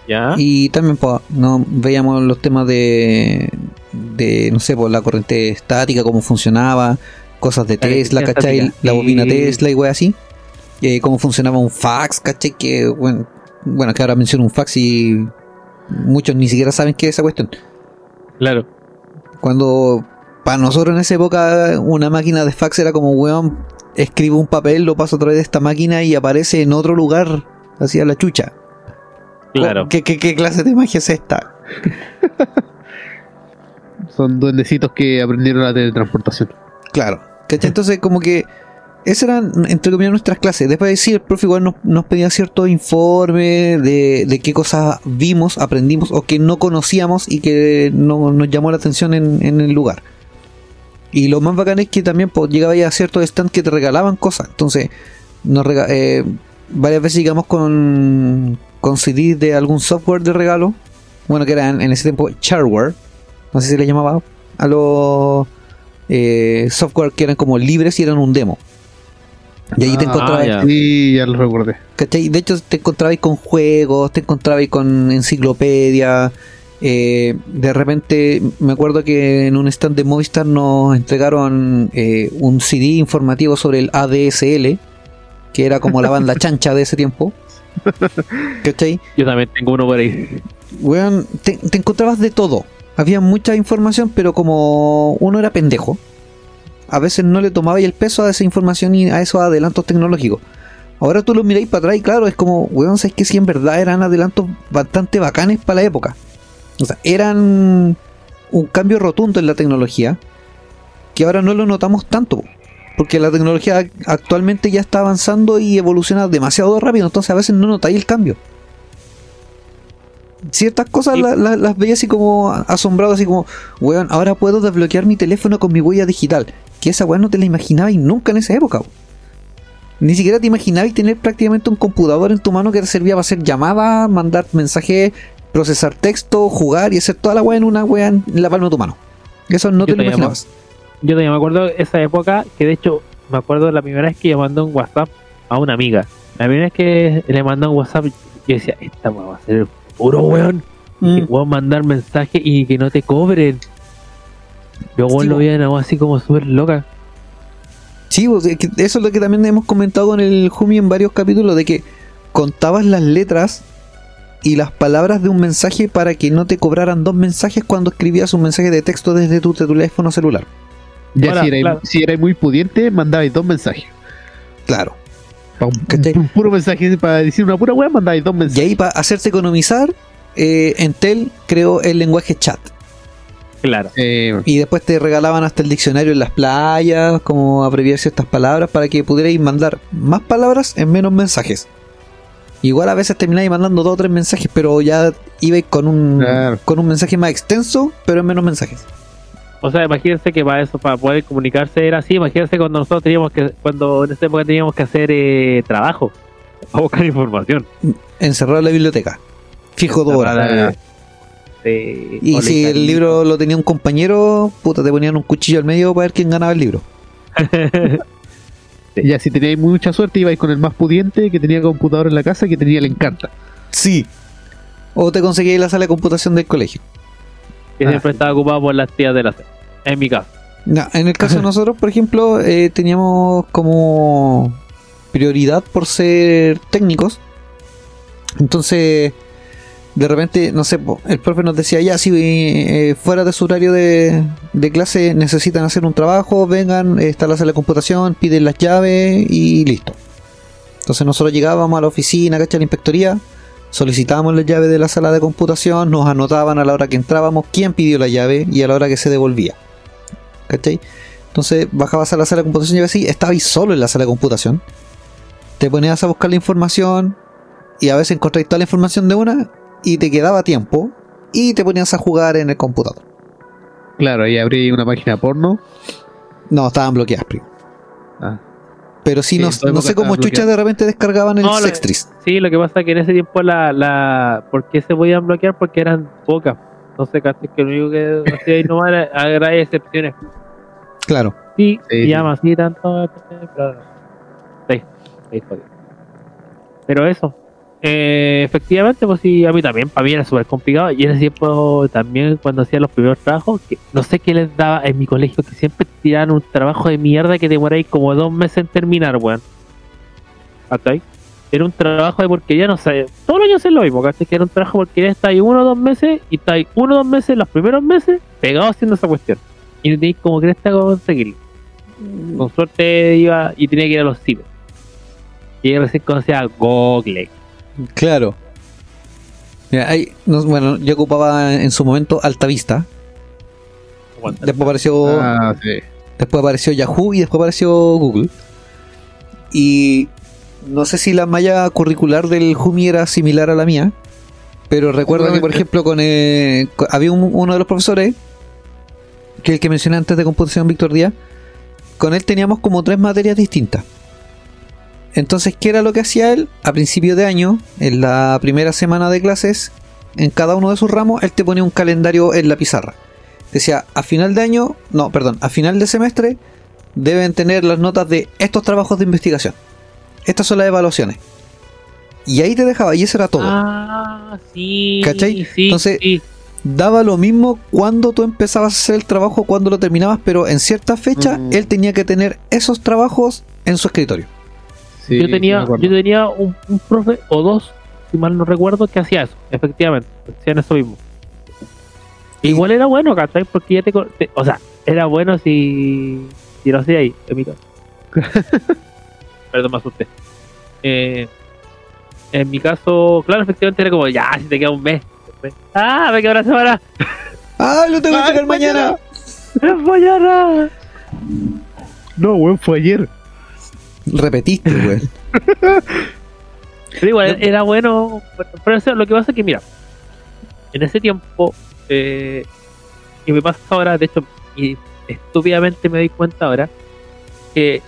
Ya. Y también pues, no veíamos los temas de, de no sé, pues la corriente estática, cómo funcionaba, cosas de La Tesla, ¿cachai? La bobina. Tesla y wey así. Eh, cómo funcionaba un fax, ¿cachai? Que bueno, bueno, que ahora menciono un fax y muchos ni siquiera saben qué es esa cuestión. Claro. Cuando para nosotros en esa época una máquina de fax era como, weón, escribo un papel, lo paso a través de esta máquina y aparece en otro lugar, hacia la chucha. Claro. ¿Qué, qué, qué clase de magia es esta? Son duendecitos que aprendieron la teletransportación. Claro. ¿Cachai? Entonces, como que esas eran, entre comillas, nuestras clases. Después de sí, el profe igual nos, pedía ciertos informes de, de qué cosas vimos, aprendimos o que no conocíamos y que no, nos llamó la atención en, en el lugar. Y lo más bacán es que también pues, llegaba ya a ciertos stands que te regalaban cosas. Entonces, nos eh, varias veces llegamos con, con de algún software de regalo. Bueno, que era en, en ese tiempo shareware. No sé si le llamaba a los eh, software que eran como libres y eran un demo. Y ahí te Ah, encontrabas, ya. Sí, ya lo recordé. ¿cachai? De hecho, te encontrabas con juegos, te encontrabas con enciclopedia. eh, de repente, me acuerdo que en un stand de Movistar nos entregaron eh, un CD informativo sobre el ADSL, que era como la banda chancha de ese tiempo. ¿Cachai? Yo también tengo uno por ahí. Weón, te, te encontrabas de todo. Había mucha información, pero como uno era pendejo, a veces no le tomaba el peso a esa información y a esos adelantos tecnológicos. Ahora tú lo miráis para atrás y claro, es como, weón, sabes que si en verdad eran adelantos bastante bacanes para la época. O sea, eran un cambio rotundo en la tecnología que ahora no lo notamos tanto. Porque la tecnología actualmente ya está avanzando y evoluciona demasiado rápido, entonces a veces no notáis el cambio ciertas cosas Sí. la- la- las veía así como asombrado, así como, weón, ahora puedo desbloquear mi teléfono con mi huella digital. Que esa weón no te la imaginabas nunca en esa época. Ni siquiera te imaginabas tener prácticamente un computador en tu mano que te servía para hacer llamadas, mandar mensajes, procesar texto, jugar y hacer toda la weá en una weá en la palma de tu mano. Eso no Yo te lo imaginabas. Yo todavía me acuerdo de esa época que de hecho me acuerdo la primera vez que yo mandé un WhatsApp a una amiga. La primera vez que le mandé un WhatsApp, yo decía, esta weá va a ser puro weón. Mm. Que puedo mandar mensajes y que no te cobren. Yo weón Sí, lo po. veía en algo así como súper loca. Sí, pues, es que eso es lo que también hemos comentado con el Jumi en varios capítulos, de que contabas las letras y las palabras de un mensaje para que no te cobraran dos mensajes cuando escribías un mensaje de texto desde tu teléfono celular. Ya Ahora, si erais claro. si erais muy pudiente, mandabais dos mensajes. Claro. Pa' un, ¿Cachai? un puro mensaje para decir una pura weá, mandabais dos Y mensajes. ahí para hacerse economizar, eh, Entel creó el lenguaje chat. Claro. Eh, Y después te regalaban hasta el diccionario en las playas, como abreviar ciertas palabras para que pudierais mandar más palabras en menos mensajes. Igual a veces termináis mandando dos o tres mensajes, pero ya ibais con un, Claro. con un mensaje más extenso, pero en menos mensajes. O sea, imagínense que para eso, para poder comunicarse era así. Imagínense cuando nosotros teníamos que, cuando en esa época teníamos que hacer eh, trabajo, a buscar información. Encerrado en la biblioteca. Fijo dos horas. De- Y si el libro lo tenía un compañero, puta, te ponían un cuchillo al medio para ver quién ganaba el libro. Ya si teníais mucha suerte, ibais con el más pudiente que tenía computador en la casa que tenía el encanta. Sí. O te conseguías la sala de computación del colegio. que Ah, siempre sí. estaba ocupado por las tías de la sala. En mi caso. No, en el caso de nosotros, por ejemplo, eh, teníamos como prioridad por ser técnicos. Entonces, de repente, no sé, el profe nos decía, ya, si eh, fuera de su horario de, de clase necesitan hacer un trabajo, vengan, está la sala de computación, piden las llaves y listo. Entonces nosotros llegábamos a la oficina, ¿cachai? A la inspectoría, solicitábamos las llaves de la sala de computación, nos anotaban a la hora que entrábamos quién pidió la llave y a la hora que se devolvía. ¿cachai? Entonces bajabas a la sala de computación y así, estabas solo en la sala de computación. Te ponías a buscar la información y a veces encontrabas toda la información de una y te quedaba tiempo y te ponías a jugar en el computador. Claro, ahí abrí una página porno. No, estaban bloqueadas, primo. Ah. Pero sí, Sí, no, no sé cómo estaban chucha bloqueadas. de repente descargaban el No, Sextris. Sí, lo que pasa es que en ese tiempo la, la ¿por qué se podían bloquear? Porque eran pocas. Entonces casi que lo único que hacía ahí nomás era excepciones. Claro. Sí, Sí, se sí. llama así tanto. Sí. Pero eso. Eh, efectivamente, pues sí, a mí también, para mí era súper complicado. Y en ese tiempo también, cuando hacía los primeros trabajos, no sé qué les daba en mi colegio, que siempre tiraban un trabajo de mierda que demoráis como dos meses en terminar, weón. ¿Hasta ahí? era un trabajo de porquería, no sé, todos los años es lo mismo, ¿cachai? Que era un trabajo de porquería, está ahí uno o dos meses, y está ahí uno o dos meses, los primeros meses, pegado haciendo esa cuestión. Y no tenéis como cresta conseguirlo. Con suerte iba y tenía que ir a los ciber. Y recién conocía a Google. Claro. Mira, hay- no, bueno, yo ocupaba en su momento Alta Vista. Después apareció, Ah, sí. después apareció Yahoo y después apareció Google. Y no sé si la malla curricular del Jumi era similar a la mía. Pero recuerdo que, por ejemplo, con, eh, había un- uno de los profesores, que el que mencioné antes de computación, Víctor Díaz, con él teníamos como tres materias distintas. Entonces, ¿qué era lo que hacía él? A principio de año, en la primera semana de clases, en cada uno de sus ramos, él te ponía un calendario en la pizarra. Decía, a final de año, no, perdón, a final de semestre, deben tener las notas de estos trabajos de investigación. Estas son las evaluaciones. Y ahí te dejaba, y eso era todo. Ah, sí. ¿Cachai? Sí, Entonces- sí. Daba lo mismo cuando tú empezabas a hacer el trabajo, cuando lo terminabas, pero en cierta fecha Mm. él tenía que tener esos trabajos en su escritorio. Sí, yo tenía, yo tenía un, un profe o dos, si mal no recuerdo, que hacía eso, efectivamente, hacían eso mismo. Igual era bueno, ¿cachai? Porque ya te, o sea, era bueno si, si lo hacía ahí, en mi caso. Perdón, me asusté. Eh, en mi caso, claro, efectivamente era como, ya, si te queda un mes. Ah, me queda una semana. ¡Ah, lo tengo que ¡Ay, entregar mañana! ¡Es mañana! No, weón, fue ayer. Repetiste, güey. Pero igual, era bueno. Pero lo que pasa es que, mira, en ese tiempo, eh, y me pasa ahora, de hecho, y estúpidamente me doy cuenta ahora, que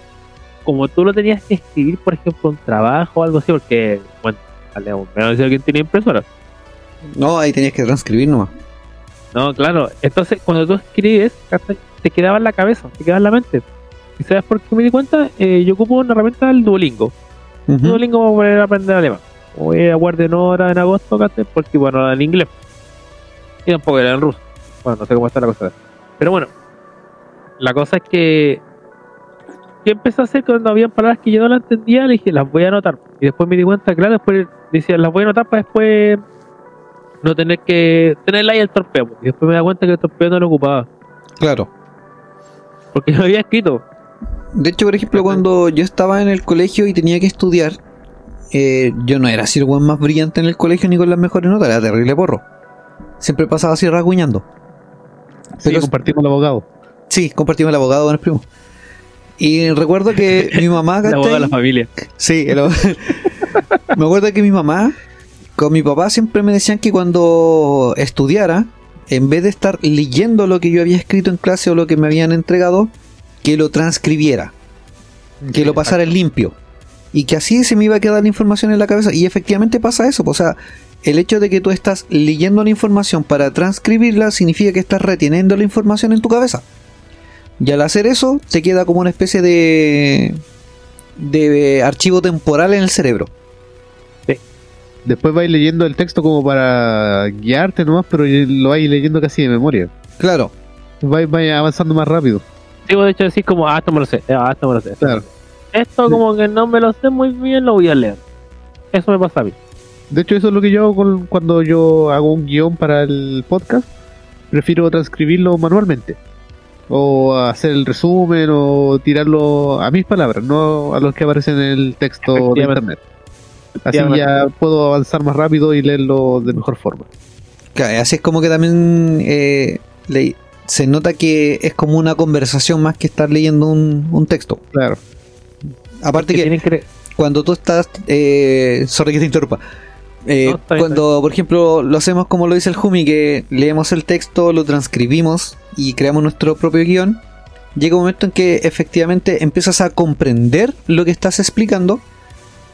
como tú lo tenías que escribir, por ejemplo, un trabajo o algo así, porque, bueno, vale, va a decir alguien tenía impresora. No, ahí tenías que transcribir nomás. No, claro. Entonces, cuando tú escribes, te quedaba en la cabeza, te quedaba en la mente. ¿Y sabes por qué me di cuenta? Eh, yo ocupo una herramienta del Duolingo. Ujú. Duolingo para poder aprender alemán. Voy a guardar una hora en agosto. Porque bueno, en inglés. Y tampoco era en ruso. Bueno, no sé cómo está la cosa. Pero bueno, la cosa es que. ¿Qué empecé a hacer cuando habían palabras que yo no las entendía? Le dije, las voy a anotar. Y después me di cuenta, claro, después decía, las voy a anotar para después no tener que tenerla ahí el torpeo. Y después me di cuenta que el torpeo no lo ocupaba. Claro. Porque lo había escrito. De hecho, por ejemplo, cuando yo estaba en el colegio y tenía que estudiar, eh, yo no era así el más brillante en el colegio ni con las mejores notas, era terrible porro. Siempre pasaba así rasguñando. Sí, Pero- compartimos el abogado. Sí, compartimos el abogado con el primo. Y recuerdo que mi mamá, La boda de la familia. Sí, el me acuerdo que mi mamá con mi papá siempre me decían que cuando estudiara, en vez de estar leyendo lo que yo había escrito en clase o lo que me habían entregado, que lo transcribiera, que lo pasara en limpio. Y que así se me iba a quedar la información en la cabeza. Y efectivamente pasa eso. pues, O sea, el hecho de que tú estás leyendo la información para transcribirla significa que estás reteniendo la información en tu cabeza. Y al hacer eso, te queda como una especie de, de archivo temporal en el cerebro. Después vais leyendo el texto como para guiarte nomás, pero lo vais leyendo casi de memoria. Claro, Vais, vais avanzando más rápido. Digo, de hecho, decís como, ah, esto me lo sé, ah, esto me lo sé. Claro. Esto como que no me lo sé muy bien, lo voy a leer. Eso me pasa a mí. De hecho, eso es lo que yo hago con- cuando yo hago un guion para el podcast. Prefiero transcribirlo manualmente. O hacer el resumen o tirarlo a mis palabras, no a los que aparecen en el texto de internet. Así ya puedo avanzar más rápido y leerlo de mejor forma. Claro, así es como que también eh, le- se nota que es como una conversación más que estar leyendo un, un texto. Claro. Aparte Que que tienen que... cuando tú estás, eh, sorry que te interrumpa, Eh, No, está bien, cuando por ejemplo lo hacemos como lo dice el Jumi, que leemos el texto, lo transcribimos y creamos nuestro propio guion, llega un momento en que efectivamente empiezas a comprender lo que estás explicando.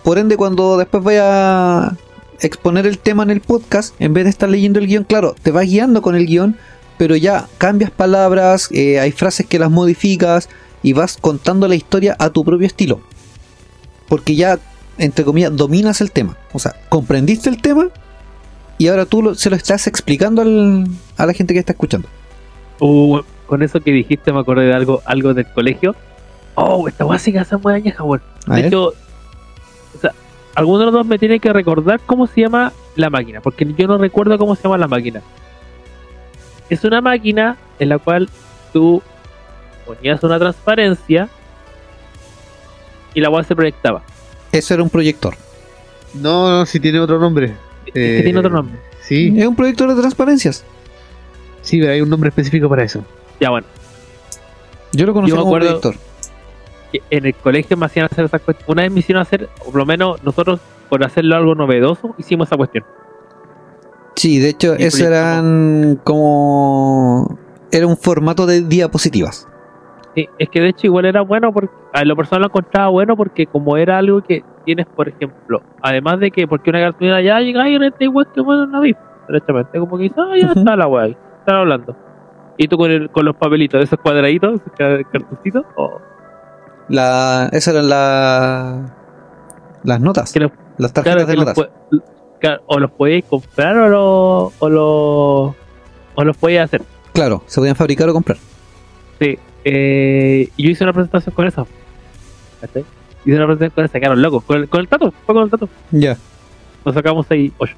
Por ende, cuando después vaya a exponer el tema en el podcast, en vez de estar leyendo el guion, claro, te vas guiando con el guion, pero ya cambias palabras, eh, hay frases que las modificas y vas contando la historia a tu propio estilo. Porque ya, entre comillas, dominas el tema. O sea, comprendiste el tema y ahora tú lo- se lo estás explicando al- a la gente que está escuchando. Uh, con eso que dijiste me acordé de algo, algo del colegio. Oh, esta que hace muy añeja, weón. De hecho, o sea, alguno de los dos me tiene que recordar cómo se llama la máquina, porque yo no recuerdo cómo se llama la máquina. Es una máquina en la cual tú ponías una transparencia y la cual se proyectaba. Eso era un proyector. No, no, si tiene otro nombre. Eh, tiene otro nombre. Sí, Es un proyector de transparencias. sí, pero hay un nombre específico para eso. Ya bueno, Yo lo conocí Yo como acuerdo- proyector. que en el colegio me hacían hacer esa cuestión. Una vez me hicieron hacer, o por lo menos nosotros, por hacerlo algo novedoso, hicimos esa cuestión. Sí, de hecho, eso eran como. Era un formato de diapositivas. Sí, es que de hecho igual era bueno, porque a lo personal lo encontraba bueno porque como era algo que tienes, por ejemplo, además de que porque una cartulina ya llega y en este igual que bueno la vi, directamente, como que dice, ah, ya está la wea ahí, están hablando. Y tú con, el, con los papelitos, esos cuadraditos, cartoncitos, o La, esas eran la- las notas. que los, las tarjetas de notas. Claro, o los podíais comprar o los, o los, o los podíais hacer. Claro, se podían fabricar o comprar. Sí, eh, yo hice una presentación con eso. ¿cachai? Hice una presentación con esa, quedaron locos, con el, con el tato, fue con el tato. Ya. Nos sacamos ahí ocho.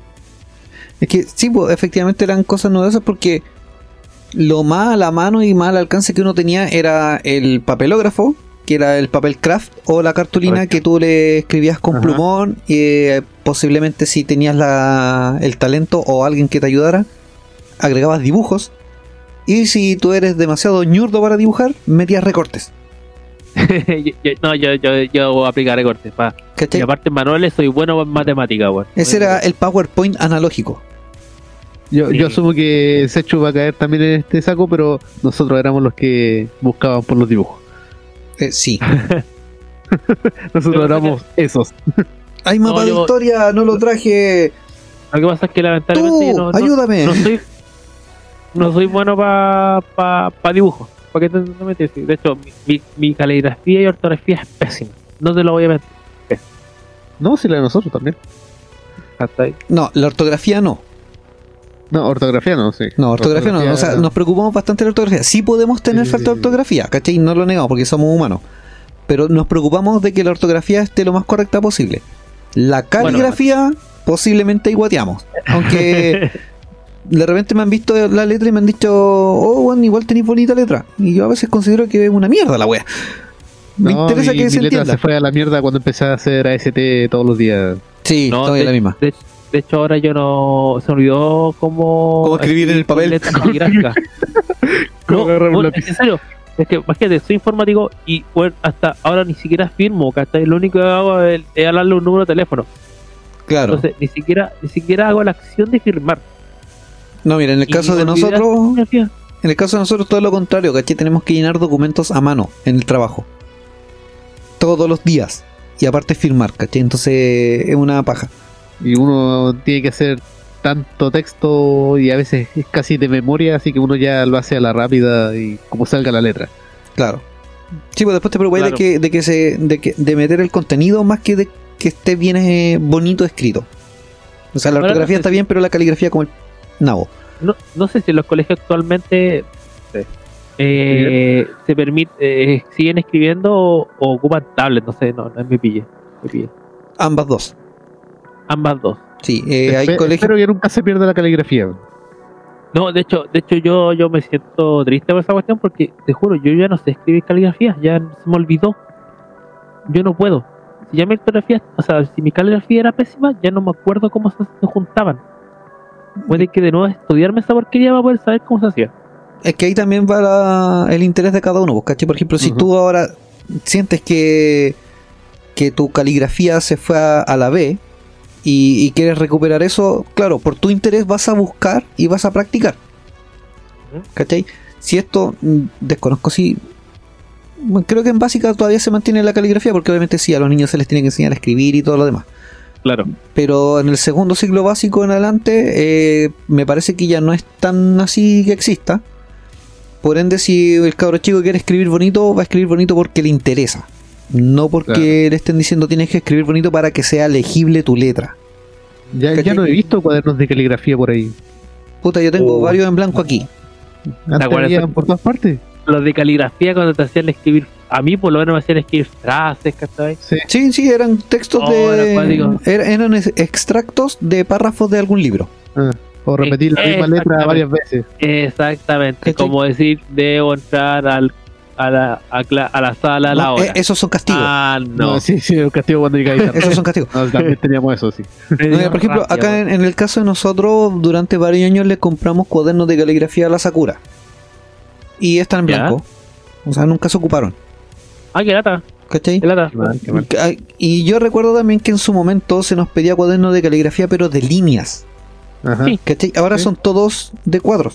Es que sí, pues, efectivamente eran cosas novedosas porque lo más a la mano y más al alcance que uno tenía era el papelógrafo, que era el papel craft o la cartulina Correcto. que tú le escribías con Ajá. plumón y eh, posiblemente si tenías la, el talento o alguien que te ayudara, agregabas dibujos y si tú eres demasiado ñurdo para dibujar, metías recortes. Yo- yo- no, yo, yo, yo voy a aplicar recortes. Y aparte en manuales soy bueno en matemática, weón. Ese era el PowerPoint analógico. Yo, Sí. yo asumo que Sechu va a caer también en este saco, pero nosotros éramos los que buscaban por los dibujos. Eh, sí. Nosotros éramos esos. Hay mapa No, de yo- historia, no lo traje. Lo que pasa es que lamentablemente yo Tú, no, no, ayúdame. no soy no soy bueno para pa, pa dibujo. ¿Para qué te, De hecho, mi, mi, mi caligrafía y ortografía es pésima. No te lo voy a mentir. No, si la de nosotros también. Hasta ahí. No, la ortografía no. No, ortografía no, sí. No, ortografía, no. O sea, nos preocupamos bastante de la ortografía. Sí podemos tener Sí, falta de ortografía, ¿cachai? No lo negamos porque somos humanos. Pero nos preocupamos de que la ortografía esté lo más correcta posible. La caligrafía posiblemente iguateamos. Aunque de repente me han visto la letra y me han dicho, oh, bueno, igual tenéis bonita letra. Y yo a veces considero que es una mierda la wea. Me No, interesa mi- que mi se letra entienda. se fue a la mierda cuando empecé a hacer AST todos los días. Sí, No, todavía de, la misma. De, de hecho, ahora yo no. Se me olvidó cómo. Cómo escribir en el papel. no, Cómo agarrar un bueno, lápiz. en serio. Es que, imagínate, soy informático y bueno, hasta ahora ni siquiera firmo, ¿cachai? Lo único que hago es, es hablarle un número de teléfono. Claro. Entonces, ni siquiera, ni siquiera hago la acción de firmar. No, mira, en el Y caso de nosotros, en el caso de nosotros todo lo contrario, ¿cachai? Tenemos que llenar documentos a mano en el trabajo. Todos los días. Y aparte firmar, ¿cachai? Entonces es una paja. Y uno tiene que hacer tanto texto y a veces es casi de memoria, así que uno ya lo hace a la rápida y como salga la letra. Claro. Sí, pues después te preocupáis Claro. de que, de que se, de que, de meter el contenido más que de que esté bien eh, bonito escrito. O sea, la Ahora, ortografía no sé está si- bien, pero la caligrafía como el nabo. No, no sé si en los colegios actualmente eh, se permite, eh, siguen escribiendo o, o ocupan tablet, no sé, no, no es mi pille. me pille. Ambas dos. Ambas dos. Sí, eh, hay colegios. Espero que nunca se pierda la caligrafía. No, de hecho, de hecho yo, yo me siento triste por esa cuestión porque te juro, yo ya no sé escribir caligrafía, ya se me olvidó. Yo no puedo. Si ya mi ortografía, o sea, si mi caligrafía era pésima, ya no me acuerdo cómo se, se juntaban. Puede que de nuevo estudiarme esa porquería para poder saber cómo se hacía. Es que ahí también va la- el interés de cada uno, pues, ¿cachai? Por ejemplo, si Ujú. tú ahora sientes que, que tu caligrafía se fue a, a la B y, y quieres recuperar eso, claro, por tu interés vas a buscar y vas a practicar. ¿Cachai? Si esto, mm, desconozco si... creo que en básica todavía se mantiene la caligrafía porque obviamente sí, a los niños se les tiene que enseñar a escribir y todo lo demás. Claro. Pero en el segundo ciclo básico en adelante, eh, me parece que ya no es tan así que exista. Por ende, si el cabro chico quiere escribir bonito, va a escribir bonito porque le interesa. No porque Claro. le estén diciendo tienes que escribir bonito para que sea legible tu letra. Ya, ¿Cachai? ya no he visto cuadernos de caligrafía por ahí. Puta, yo tengo Oh. varios en blanco aquí. Habían por todas partes. Los de caligrafía cuando te hacían escribir a mí por lo menos me hacían escribir frases, ¿cachai? Sí. Sí, sí, eran textos Oh, de. era eran ex- extractos de párrafos de algún libro. Ah, o repetir la misma letra varias veces. Exactamente, como decir, debo entrar al, a, la, a, cla- a la sala a la No, hora. eh, esos son castigos. Ah, No, no. sí, sí, el castigo cuando llega a Esos son castigos. No, también teníamos eso, sí. Por ejemplo, acá en, en el caso de nosotros, durante varios años le compramos cuadernos de caligrafía a la Sakura. Y están en ¿Ya? blanco. O sea, nunca se ocuparon. Ah, qué lata, ¿Cachai? qué lata. Y yo recuerdo también que en su momento se nos pedía cuadernos de caligrafía, pero de líneas. Ajá. Sí. ¿Cachai? Ahora Sí. son todos de cuadros.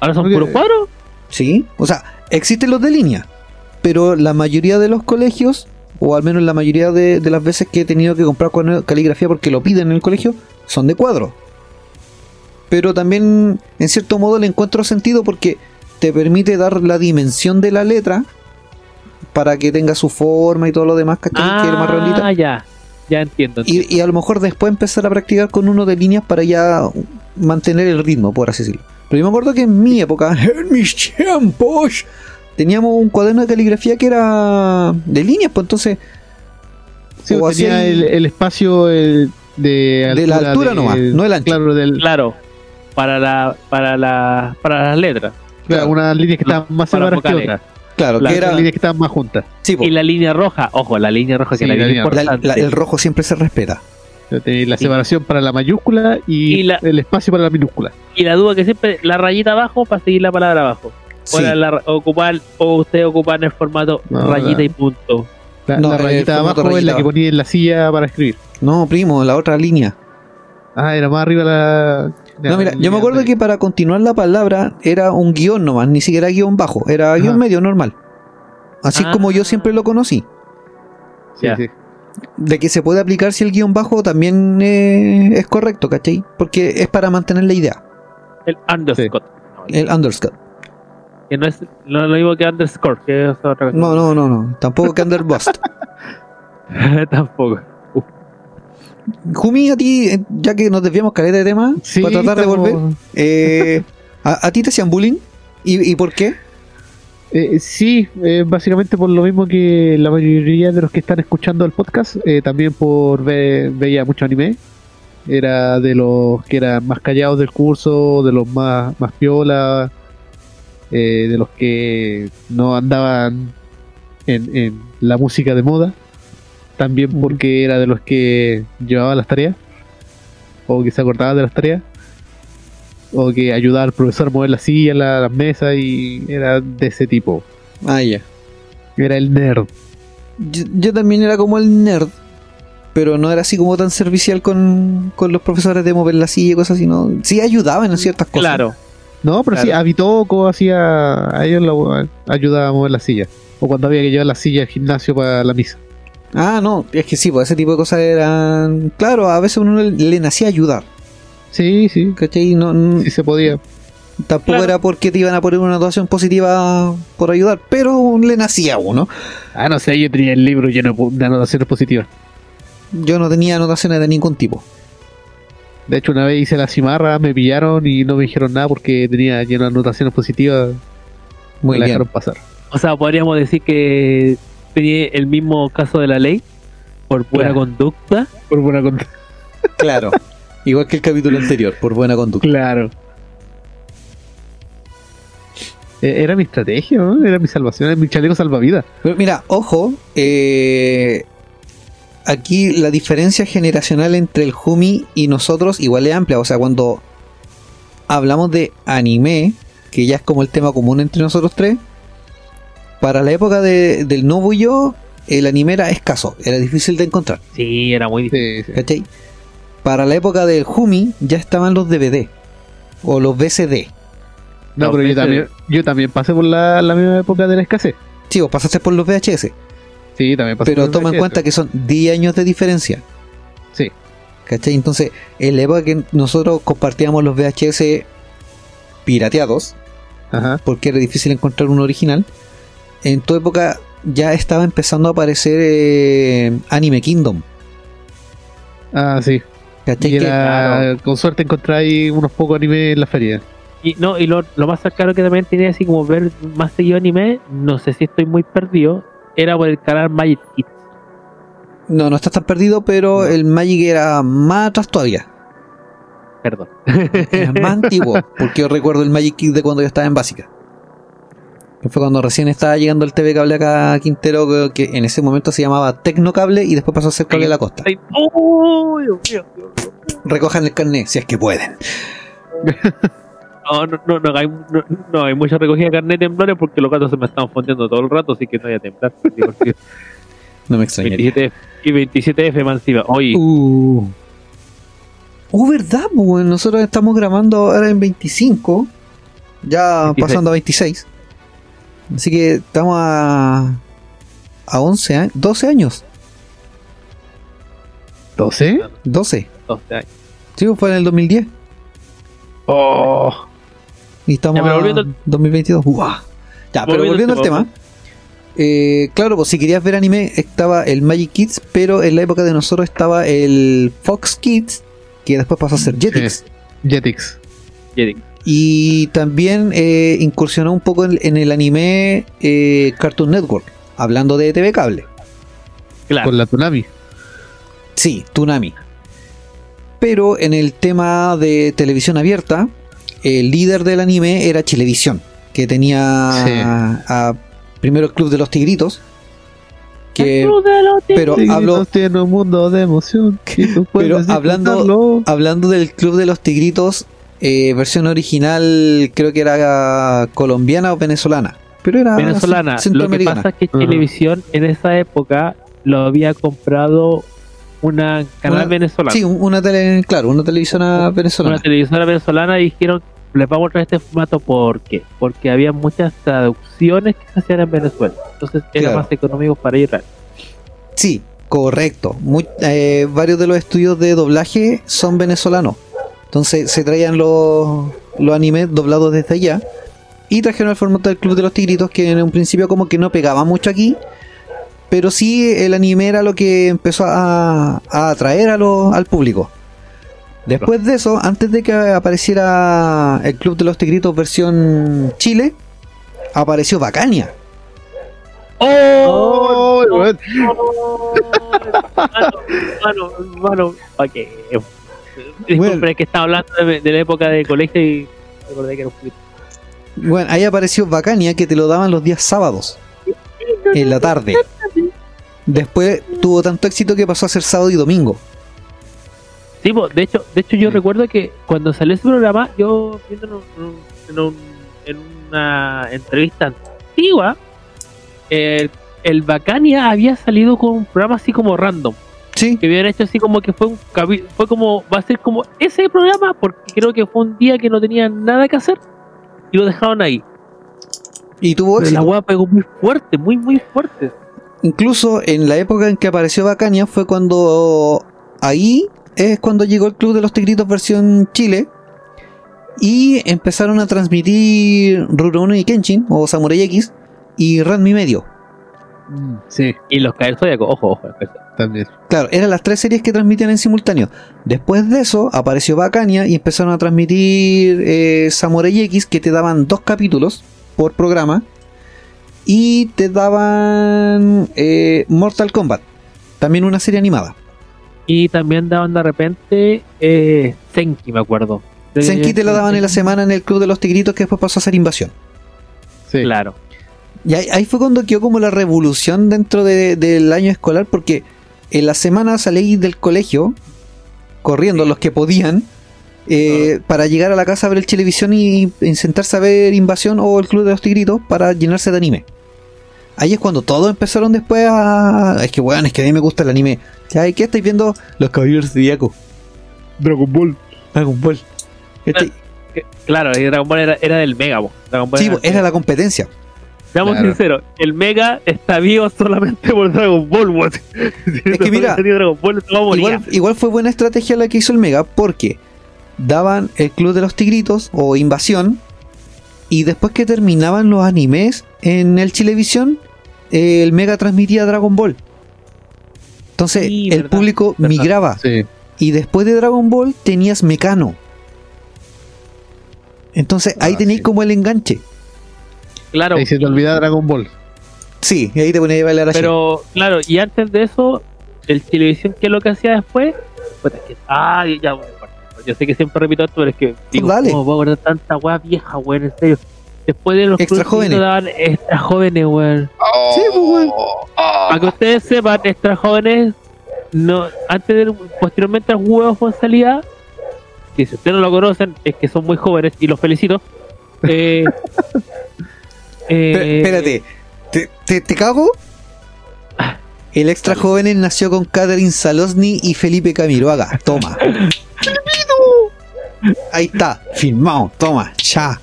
Ahora son puros cuadros. Sí. O sea, existen los de línea. Pero la mayoría de los colegios, o al menos la mayoría de, de las veces que he tenido que comprar caligrafía porque lo piden en el colegio, son de cuadros. Pero también, en cierto modo, le encuentro sentido porque te permite dar la dimensión de la letra para que tenga su forma y todo lo demás, ¿cachai? que es más redondita. Ah, ya. Ya entiendo. entiendo. Y, y a lo mejor después empezar a practicar con uno de líneas para ya mantener el ritmo, por así decirlo. Pero yo me acuerdo que en mi época, en mis tiempos, teníamos un cuaderno de caligrafía que era de líneas, pues entonces Sí, O tenía así- el, el espacio el, de De la altura nomás, no el ancho. Claro, del, Claro, para la, para la, para las letras. claro, unas líneas que estaban más Para separadas que otras. claro, La que Otras era líneas que estaban más juntas. sí, Y la línea roja, ojo, la línea roja que Sí, la, línea- la- el rojo siempre se respeta. Sea, tenía la separación para la mayúscula y, Y la- el espacio para la minúscula. Y la duda que siempre, la rayita abajo para seguir la palabra abajo. O, Sí. la, ocupar, o usted ocupar el formato No, rayita la- y punto. La, No, la el rayita abajo es la que ponía en la silla para escribir. No, primo, la otra línea. Ah, era más arriba la. No, mira, yo me acuerdo que que para continuar la palabra era un guion nomás, ni siquiera guion bajo, era guion Ajá. medio normal. Así Ah. como yo siempre lo conocí. Sí, sí. De que se puede aplicar si el guion bajo también eh, es correcto, ¿cachai? Porque es para mantener la idea, El underscore. el underscore. Que no es, no lo mismo que underscore, que es otra cosa. No, no, no, no, tampoco que underbust. Tampoco. Jumi, a ti, eh, ya que nos desviamos caleta de tema, Sí, para tratar de volver, eh, ¿a, a ti te hacían bullying? ¿Y, y por qué? Eh, sí, eh, básicamente por lo mismo que la mayoría de los que están escuchando el podcast, eh, también por ver, veía mucho anime. Era de los que eran más callados del curso, de los más, más piola, eh, de los que no andaban en, en la música de moda. También porque era de los que llevaba las tareas, o que se acordaba de las tareas, o que ayudaba al profesor a mover la silla, la- las mesas, y era de ese tipo. Ah, ya. Era el nerd. Yo, yo también era como el nerd, pero no era así como tan servicial con, con los profesores de mover la silla y cosas así, ¿no? Sí ayudaban en ciertas cosas. Claro. No, pero sí, Claro. a Bitoco hacía. A ellos la, ayudaba a mover la silla. O cuando había que llevar la silla al gimnasio para la misa. Ah, no, es que sí, pues ese tipo de cosas eran... Claro, a veces uno le, le nacía ayudar, Sí, sí. ¿cachai? No, n- Sí se podía. tampoco Claro. era porque te iban a poner una dotación positiva por ayudar, pero le nacía uno. Ah, no sé, yo tenía el libro lleno de anotaciones positivas. Yo no tenía anotaciones de ningún tipo. De hecho, una vez hice la cimarra, me pillaron y no me dijeron nada porque tenía lleno de anotaciones positivas. Muy me la dejaron pasar. O sea, podríamos decir que tenía el mismo caso de la ley por buena Claro. conducta. Por buena conducta. Claro. Igual que el capítulo anterior, por buena conducta. Claro. Eh, Era mi estrategia, ¿no? Era mi salvación, era mi chaleco salvavidas. Pero mira, ojo, eh, aquí la diferencia generacional entre el Humi y nosotros igual es amplia. O sea, cuando hablamos de anime, que ya es como el tema común entre nosotros tres, para la época de- del Nobu y yo, el anime era escaso, era difícil de encontrar. Sí, era muy difícil. Sí, sí. Para la época del Humi ya estaban los DVD o los VCD. No, pero yo también, yo también pasé por la, la misma época de la escasez. Sí, vos pasaste por los VHS, Sí, también pasé pero por toma en cuenta que son 10 años de diferencia. Sí. ¿Cachai? Entonces, en la época que nosotros compartíamos los VHS pirateados, Ajá. porque era difícil encontrar uno original, en tu época ya estaba empezando a aparecer eh, Anime Kingdom. Ah, sí. ¿Cachai? Y Que- era, con suerte encontráis unos pocos animes en la feria. Y no, y lo, lo más cercano que también tenía así como ver más seguido anime, no sé si estoy muy perdido, era por el canal Magic Kids. No, no estás tan perdido, pero el Magic era más atrás todavía. Perdón. Era más antiguo, porque yo recuerdo el Magic Kids de cuando yo estaba en básica. Fue cuando recién estaba llegando el TV cable acá a Quintero, que, que en ese momento se llamaba Tecnocable y después pasó a ser Cable de la Costa. Ay, ¡Oh, Dios! Dios mío! Recojan el carnet, si es que pueden. No, no, no, no, hay, no, no, hay mucha recogida de carnet de temblores porque los gatos se me están fondeando todo el rato, así que no voy a temblar. No me extrañaría. 27F y 27F más encima. Oye, Uh. Uh, ¿verdad? Pues, bueno, nosotros estamos grabando ahora en 25. Ya 26. pasando a 26. Así que estamos a. A 11 años. 12 años. ¿12? 12. 12 años. Sí, pues, fue en el 2010. Oh, Y estamos Ya, pero al- 2022. Uah. Ya, pero volviendo Volviendo al tema. eh, claro, pues si querías ver anime estaba el Magic Kids, pero en la época de nosotros estaba el Fox Kids, que después pasó a ser Jetix. Jetix. Jedi. Y también eh, incursionó un poco en, en el anime eh, Cartoon Network, hablando de TV Cable. Claro. Con la Tsunami. Sí, Toonami. Pero en el tema de televisión abierta, el líder del anime era Chilevisión, que tenía Sí. a- primero el Club de los Tigritos, que El club de los pero Tigritos hablo- tiene un mundo de emoción. y tú Pero hablando- hablando del Club de los Tigritos, eh, versión original creo que era colombiana o venezolana. Pero era venezolana. Lo que pasa es que. Televisión en esa época lo había comprado una canal Una- venezolana. Sí, un- una tele, claro, una televisora venezolana. una televisora venezolana y dijeron les vamos a traer este formato ¿por qué? porque había muchas traducciones que se hacían en Venezuela entonces era Claro. más económico para Israel Sí, correcto. Muy- eh, varios de los estudios de doblaje son venezolanos. Entonces se traían los, los animes doblados desde allá. Y trajeron el formato del Club de los Tigritos, que en un principio como que no pegaba mucho aquí. Pero sí el anime era lo que empezó a, a atraer a lo- al público. Después de eso, antes de que apareciera el Club de los Tigritos versión Chile, apareció Bacania. Oh, weón. hermano, hermano, hermano, ¿para qué? Disculpe, Bueno. es que estaba hablando de, de la época de colegio y recordé que era un poquito. Bueno, ahí apareció Bacania que te lo daban los días sábados. En la tarde. Después tuvo tanto éxito que pasó a ser sábado y domingo. Sí, de hecho, de hecho yo recuerdo que cuando salió ese programa, yo viendo en, un- en un- en una entrevista antigua, el, el Bacania había salido con un programa así como random, Sí, que habían hecho así como que fue un fue como, va a ser como ese programa, porque creo que fue un día que no tenían nada que hacer y lo dejaron ahí. y tuvo la hueá pegó muy fuerte, muy, muy fuerte. Incluso en la época en que apareció Bacania fue cuando ahí es cuando llegó el Club de los Tigritos versión Chile y empezaron a transmitir Rurouni y Kenshin o Samurai X y Ranmi Medio. Sí, Y los caer zodiaco, ojo, ojo. También. Claro, eran las tres series que transmitían en simultáneo. Después de eso apareció Bacania y empezaron a transmitir eh, Samurai X que te daban dos capítulos por programa y te daban eh, Mortal Kombat, también una serie animada. Y también daban de repente eh, Senki, me acuerdo. Senki te la daban en la semana en el Club de los Tigritos que después pasó a ser Invasión. Sí. Claro. Y ahí, ahí fue cuando quedó como la revolución dentro de- del año escolar, porque en la semana salí del colegio, corriendo los que podían, eh, para llegar a la casa a ver el televisión y, y sentarse a ver Invasión o el Club de los Tigritos para llenarse de anime. Ahí es cuando todos empezaron después a... Es que weón, es que a mí me gusta el anime. ¿Ya? ¿Qué estáis viendo? Los Caballeros Zodíaco. Dragon Ball. Dragon Ball. Que- Claro, y Dragon Ball era, era del Mega. Dragon Ball Sí, era, era la competencia. Seamos Claro. sinceros, el Mega está vivo solamente por Dragon Ball. Si Es que mira, hubiera tenido Dragon Ball, se va a morir. Igual, igual fue buena estrategia la que hizo el Mega porque daban el Club de los Tigritos o Invasión y después que terminaban los animes en el Chilevisión, eh, el Mega transmitía Dragon Ball. Entonces Sí, el verdad, público verdad. migraba Sí. y después de Dragon Ball tenías Mecano. Entonces ahí Ah, tenéis sí. como el enganche. Claro. Ahí se te olvida Dragon Ball. Sí, y ahí te ponías a bailar así. Pero, claro, y antes de eso, el televisión, ¿qué es lo que hacía después? Puta, es que- ah, ya, bueno, yo sé que siempre repito esto, pero es que digo, Dale. ¿cómo puedo acordar tanta weá vieja, weón? En serio. Después de los Extra jóvenes. daban extra jóvenes, weón. Sí, pues, weón. Para que ustedes sepan, extra jóvenes, no, antes de, posteriormente al juego fue salida, que si ustedes no lo conocen, es que son muy jóvenes y los felicito. Eh, eh, espérate, ¿Te, te, te cago? El extra jóvenes nació con Catherine Salosny y Felipe Camiroaga. Toma. Ahí está, filmado. Toma, ya.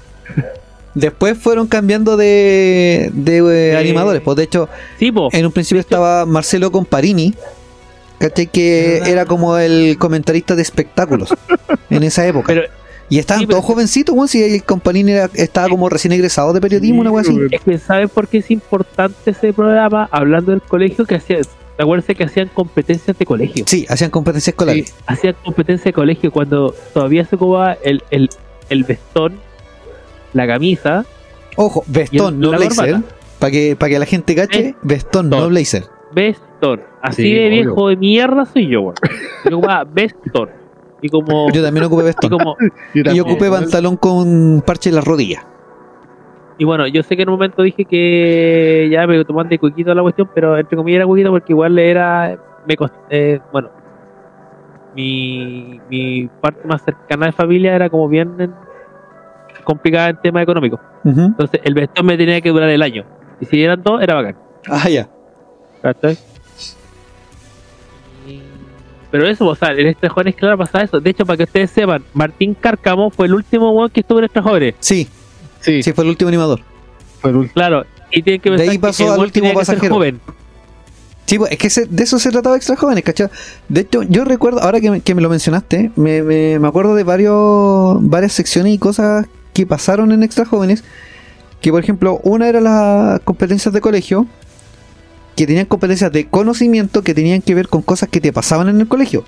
Después fueron cambiando de, de eh, animadores. Pues de hecho, Sí, po. en un principio estaba Marcelo Comparini. ¿Cachai? Que era como el comentarista de espectáculos en esa época. Pero y estaban sí, todos jovencitos, weón. Si el Comparini era- estaba como recién egresado de periodismo, una wea así. Es que ¿saben por qué es importante ese programa? Hablando del colegio, que hacía, acuérdense que hacían competencias de colegio. Sí, hacían competencias escolares. Hacían competencias de colegio cuando todavía se ocupaba el, el, el vestón, la camisa, Ojo, vestón, el- no la blazer. Para que, para que la gente cache, vestón, no blazer. Vestón. Así Sí, de obvio. viejo de mierda soy yo, weón. Yo ocupaba vestón. Y como. Yo también ocupé y vestón. como Y yo también. ocupé pantalón con parche en las rodillas. Y bueno, yo sé que en un momento dije que ya me toman de cuiquito la cuestión, pero entre comillas era cuiquito porque igual era. Me cost- eh, bueno, mi, mi parte más cercana de familia era como bien en- complicada en tema económico. Ujú. Entonces el vestón me tenía que durar el año. Y si eran dos, era bacán. Ah, ya. ¿Cachai? Pero eso, o sea, en Extra Jóvenes, claro, pasaba eso. De hecho, para que ustedes sepan, Martín Cárcamo fue el último weón que estuvo en Extra Jóvenes. Sí, Sí, sí, fue el último animador. fue el último. Claro. Y tienen que De pensar ahí pasó que el al último tenía que ser pasajero. joven. Sí, pues, es que se- de eso se trataba Extra Jóvenes, ¿cachai? De hecho, yo recuerdo, ahora que me, que me lo mencionaste, me, me- me acuerdo de varios, varias secciones y cosas que pasaron en Extra Jóvenes. Que, por ejemplo, una era las competencias de colegio, que tenían competencias de conocimiento que tenían que ver con cosas que te pasaban en el colegio.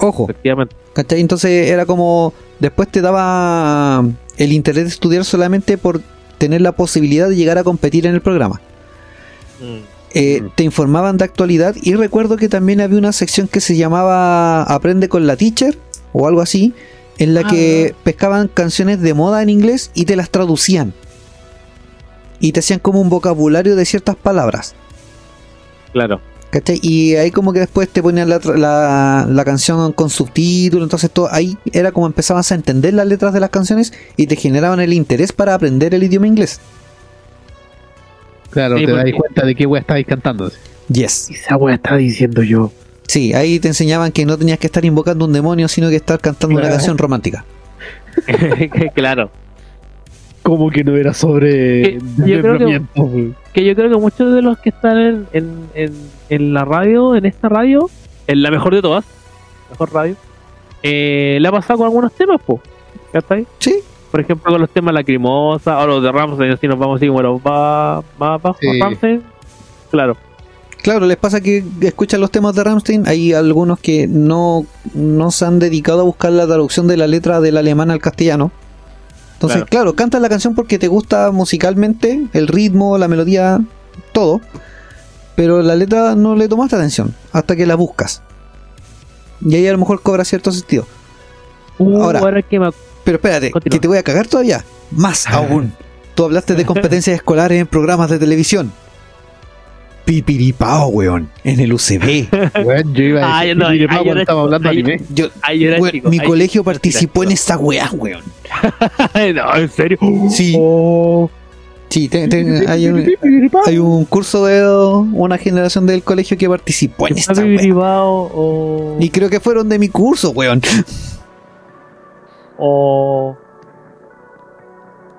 Ojo, Efectivamente. ¿cachai? Entonces era como, después te daba el interés de estudiar solamente por tener la posibilidad de llegar a competir en el programa eh, Mm. te informaban de actualidad y recuerdo que también había una sección que se llamaba Aprende con la Teacher o algo así, en la Ah. que pescaban canciones de moda en inglés y te las traducían. Y te hacían como un vocabulario de ciertas palabras. Claro. ¿Cachai? Y ahí como que después te ponían la, la, la canción con subtítulos, entonces todo, ahí era como empezabas a entender las letras de las canciones y te generaban el interés para aprender el idioma inglés. Claro, Sí, te das porque- cuenta de qué wea estabais cantando. Yes. Esa weá estaba diciendo yo. Sí, ahí te enseñaban que no tenías que estar invocando un demonio, sino que estar cantando una canción romántica. claro. Como que no era sobre Que- yo creo que- desmembramiento, wey. Que yo creo que muchos de los que están en, en, en, en la radio, en esta radio, en la mejor de todas, mejor radio, eh, le ha pasado con algunos temas, po. ¿Cachai? Sí. Por ejemplo, con los temas lacrimosa, o los de Ramsey, así nos vamos así como los más, bajos, Sí. Ramsey. Claro. Claro, les pasa que escuchan los temas de Rammstein, hay algunos que no, no se han dedicado a buscar la traducción de la letra del alemán al castellano. Entonces, Claro. claro, cantas la canción porque te gusta musicalmente, el ritmo, la melodía, todo. Pero la letra no le tomaste atención hasta que la buscas. Y ahí a lo mejor cobra cierto sentido. Uh, Ahora. ahora, que me Pero espérate, Continúa. que te voy a cagar todavía. Más aún. Tú hablaste de competencias escolares en programas de televisión. Pipiripao, weón. En el UCB. Weón, yo iba a Ah, decir no, papá era- estaba hablando ahí- anime. Yo, Ay, yo era weón, chico, mi colegio participó en esa weá, weón. no, en serio. Sí. Oh, Sí, te- te- hay, un, hay un curso de una generación del colegio que participó en esta o. Y creo que fueron de mi curso, weón. o.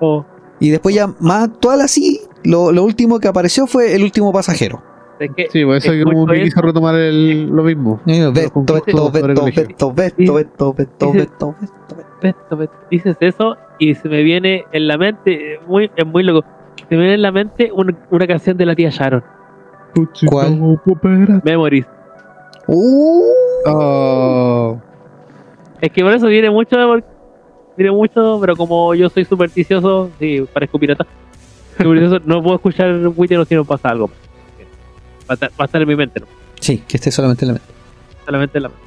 o. Y después ya más actual así, lo, lo último que apareció fue el último pasajero. Es que Sí, por eso que escucho como que quiso retomar el, lo mismo. Beto, Beto, Beto. Beto, Beto, Beto, Beto, Beto, Beto, Beto. Beto, Beto, dices eso y se me viene en la mente, muy, es muy loco, se me viene en la mente una, una canción de la tía Sharon, ¿Cuál? Memories. Uh, Oh, Es que por eso viene mucho mire mucho, pero como yo soy supersticioso, sí, parezco pirata. no puedo escuchar Witcher o si no pasa algo. Va a, estar, va a estar en mi mente, ¿no? Sí, que esté solamente en la mente. Solamente en la mente.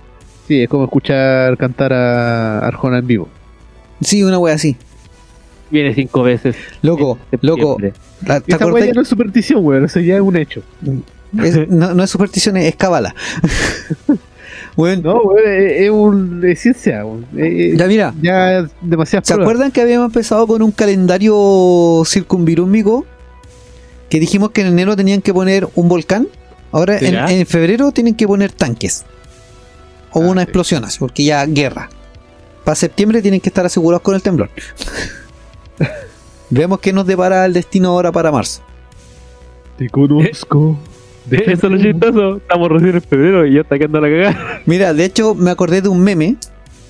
Sí, es como escuchar cantar a Arjona en vivo. Sí, una wea así. Viene cinco veces. Loco, en loco. septiembre. ¿Te Esa acordás weá ya no es superstición, weón. Eso ya es un hecho. Es- no, no es superstición, es cábala. Bueno, No, weón, es, es un, es ciencia. Eh, eh, ya mira, ya es demasiado. ¿se acuerdan que habíamos empezado con un calendario circunvirúmico? Que dijimos que en enero tenían que poner un volcán. Ahora en, febrero tienen que poner tanques. O Ah, una sí. explosión, así, porque ya guerra. Para septiembre tienen que estar asegurados con el temblor. Veamos qué nos depara el destino ahora para marzo. Te conozco. Eso es lo chistoso. Estamos recién en febrero y ya está quedando la cagada. Mira, de hecho me acordé de un meme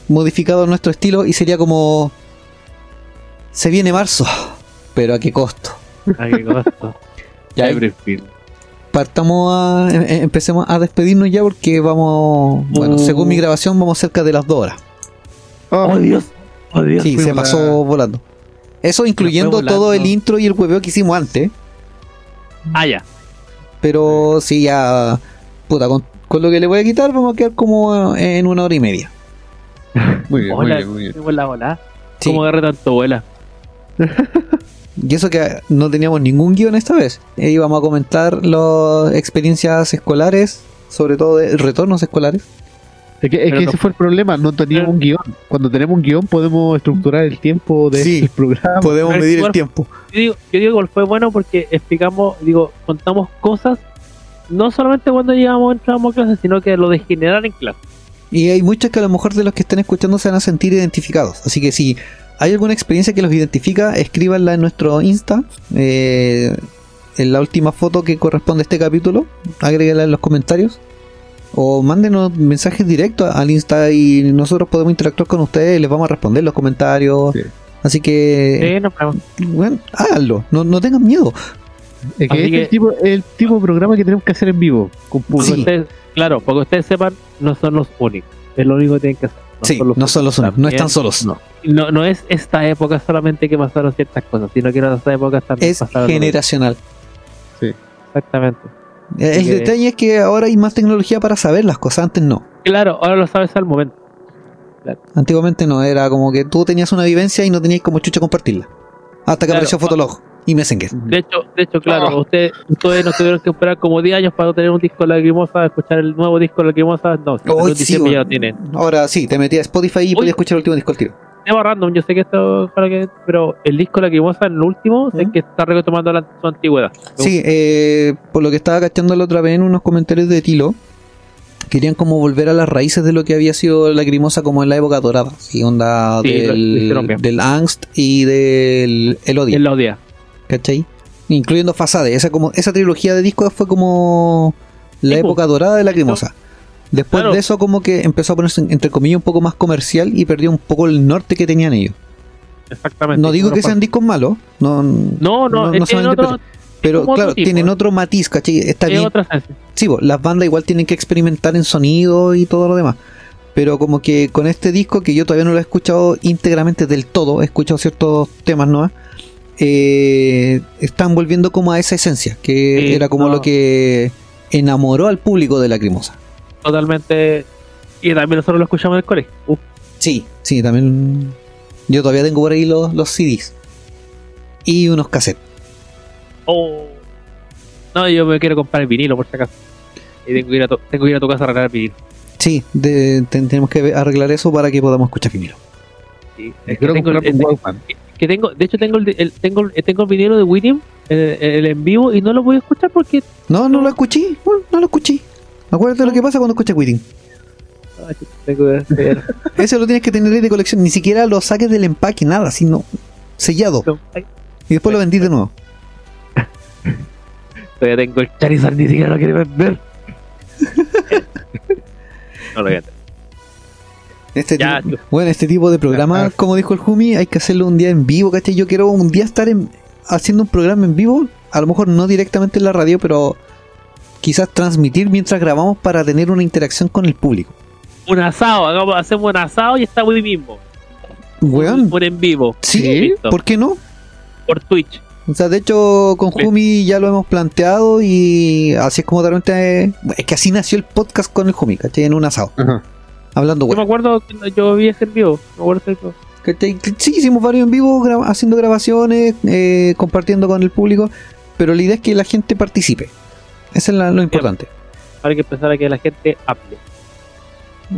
modificado a nuestro estilo y sería como... Se viene marzo, pero ¿a qué costo? Ay, qué costo. Ya, partamos a... em- em- empecemos a despedirnos ya porque vamos... Bueno, Oh. según mi grabación vamos cerca de las dos horas. Ah, Oh, Dios. Oh, Dios. Sí, se pasó la- volando. Eso incluyendo volando. todo el intro y el hueveo que hicimos antes. Ah, ya. Pero sí, ya... Puta, con, con lo que le voy a quitar vamos a quedar como en una hora y media. Muy bien, muy Hola, bien, muy bien. tenemos la bola. Sí. ¿Cómo agarré tanto vuela? Y eso que no teníamos ningún guion esta vez. E íbamos a comentar las experiencias escolares, sobre todo de retornos escolares. Es que, es Pero que no- ese fue el problema, no teníamos un guion. Cuando tenemos un guion podemos estructurar el tiempo del Sí. programa. Podemos pero medir el tiempo. Yo digo, yo digo que fue bueno porque explicamos, digo, contamos cosas no solamente cuando llegamos entramos a clase, sino que lo de generar en clase. Y hay muchos que a lo mejor de los que estén escuchando se van a sentir identificados. Así que si hay alguna experiencia que los identifica, escríbanla en nuestro Insta. eh, en la última foto que corresponde a este capítulo, agréguela en los comentarios. O mándenos mensajes directos al Insta y nosotros podemos interactuar con ustedes. Les vamos a responder los comentarios. Sí. Así que, Eh, no bueno, háganlo. No, no tengan miedo. Es que Así este es el tipo, el tipo de programa que tenemos que hacer en vivo. Con. Sí. ustedes, claro, porque ustedes sepan, no son los únicos. Es lo único que tienen que hacer. sí, no son los únicos. No están solos. No, no, no es esta época solamente que pasaron ciertas cosas, sino que en otras épocas también Es pasaron. generacional. Exactamente. El que- detalle es que ahora hay más tecnología para saber las cosas. Antes no. Claro, ahora lo sabes al momento. Antiguamente no, era como que tú tenías una vivencia y no tenías como chucha compartirla. Hasta que Claro. apareció Fotolog y Messenger. De hecho, de hecho, claro, Oh. ustedes, ustedes no tuvieron que esperar como 10 años para tener un disco lacrimosa, escuchar el nuevo disco lacrimosa. No, si Oh, sí, ya lo tienen. Ahora sí, te metías a Spotify y podías escuchar el último disco al tiro. Tema random, yo sé que esto, para que, pero el disco lacrimosa en el último ¿Mm? es que está retomando la, su antigüedad. Sí, eh, por lo que estaba cachando la otra vez en unos comentarios de Tilo, querían como volver a las raíces de lo que había sido Lacrimosa como en la época dorada. Sí, onda Sí, del, Angst y del Elodie. En la odia. ¿cachai? Incluyendo Fasade. Esa, como, esa trilogía de discos fue como la po. época dorada de Lacrimosa. Después Claro. de eso como que empezó a ponerse entre comillas un poco más comercial y perdió un poco el norte que tenían ellos. Exactamente. No digo que sean discos malos, no, No, no, no- no otro, pero claro, tipo, tienen ¿eh? otro matiz, ¿cachai? Está es bien. Sí, po, las bandas igual tienen que experimentar en sonido y todo lo demás. Pero como que con este disco, que yo todavía no lo he escuchado íntegramente del todo, he escuchado ciertos temas nuevos, eh, están volviendo como a esa esencia, que Sí, era como no. lo que enamoró al público de Lacrimosa. Totalmente. Y también nosotros lo escuchamos en el colegio. Uf, Sí, sí, también. Yo todavía tengo por ahí los, los CDs y unos cassettes. oh. No, yo me quiero comprar el vinilo por si acaso. Y tengo que ir a tu, tengo que ir a tu casa a arreglar el vinilo. Sí, de- ten- tenemos que arreglar eso para que podamos escuchar vinilo. Sí, es que tengo, el- que tengo, de hecho tengo el, el- tengo, el- tengo el vinilo de William, el, el en vivo, y no lo voy a escuchar porque No, no lo escuché, no lo escuché. Acuérdate lo que pasa cuando escuchas Quitting. Ese lo tienes que tener ahí de colección, ni siquiera lo saques del empaque, nada, sino sellado. Y después lo vendí de nuevo. todavía tengo el Charizard, ni siquiera lo quiere vender. no lo voy a vender. Este Ya, tipo- bueno, este tipo de programa, Ah. como dijo el Jumi, hay que hacerlo un día en vivo, ¿cachai? Yo quiero un día estar en- haciendo un programa en vivo, a lo mejor no directamente en la radio, pero quizás transmitir mientras grabamos para tener una interacción con el público. Un asado, hagamos, hacemos un asado y estamos ahí mismo. Weón, por en vivo. sí. ¿por qué no? Por Twitch. O sea, de hecho, con. Jumi ya lo hemos planteado y así es como de repente. Es que así nació el podcast con el Jumi, ¿cachai? En un asado, Ajá. hablando, Yo me weón. acuerdo que yo vi ese en vivo. Me acuerdo de eso. ¿Cachai? Sí, hicimos varios en vivo, gra- haciendo grabaciones, eh, compartiendo con el público, pero la idea es que la gente participe. Eso es la- lo importante. Ahora hay que empezar a que la gente hable.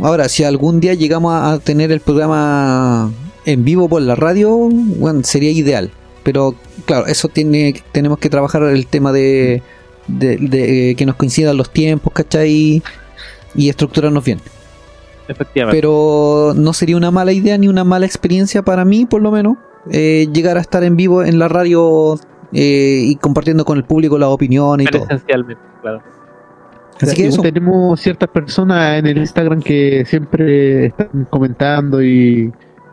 Ahora, si algún día llegamos a a tener el programa en vivo por la radio, bueno, sería ideal. Pero claro, eso tiene, tenemos que trabajar el tema de, de- de que nos coincidan los tiempos, ¿cachai? Y estructurarnos bien. Efectivamente. Pero no sería una mala idea ni una mala experiencia para mí, por lo menos, eh, llegar a estar en vivo en la radio eh, y compartiendo con el público las opiniones y todo. esencialmente, claro. Así que eso. Tenemos ciertas personas en el Instagram que siempre están comentando y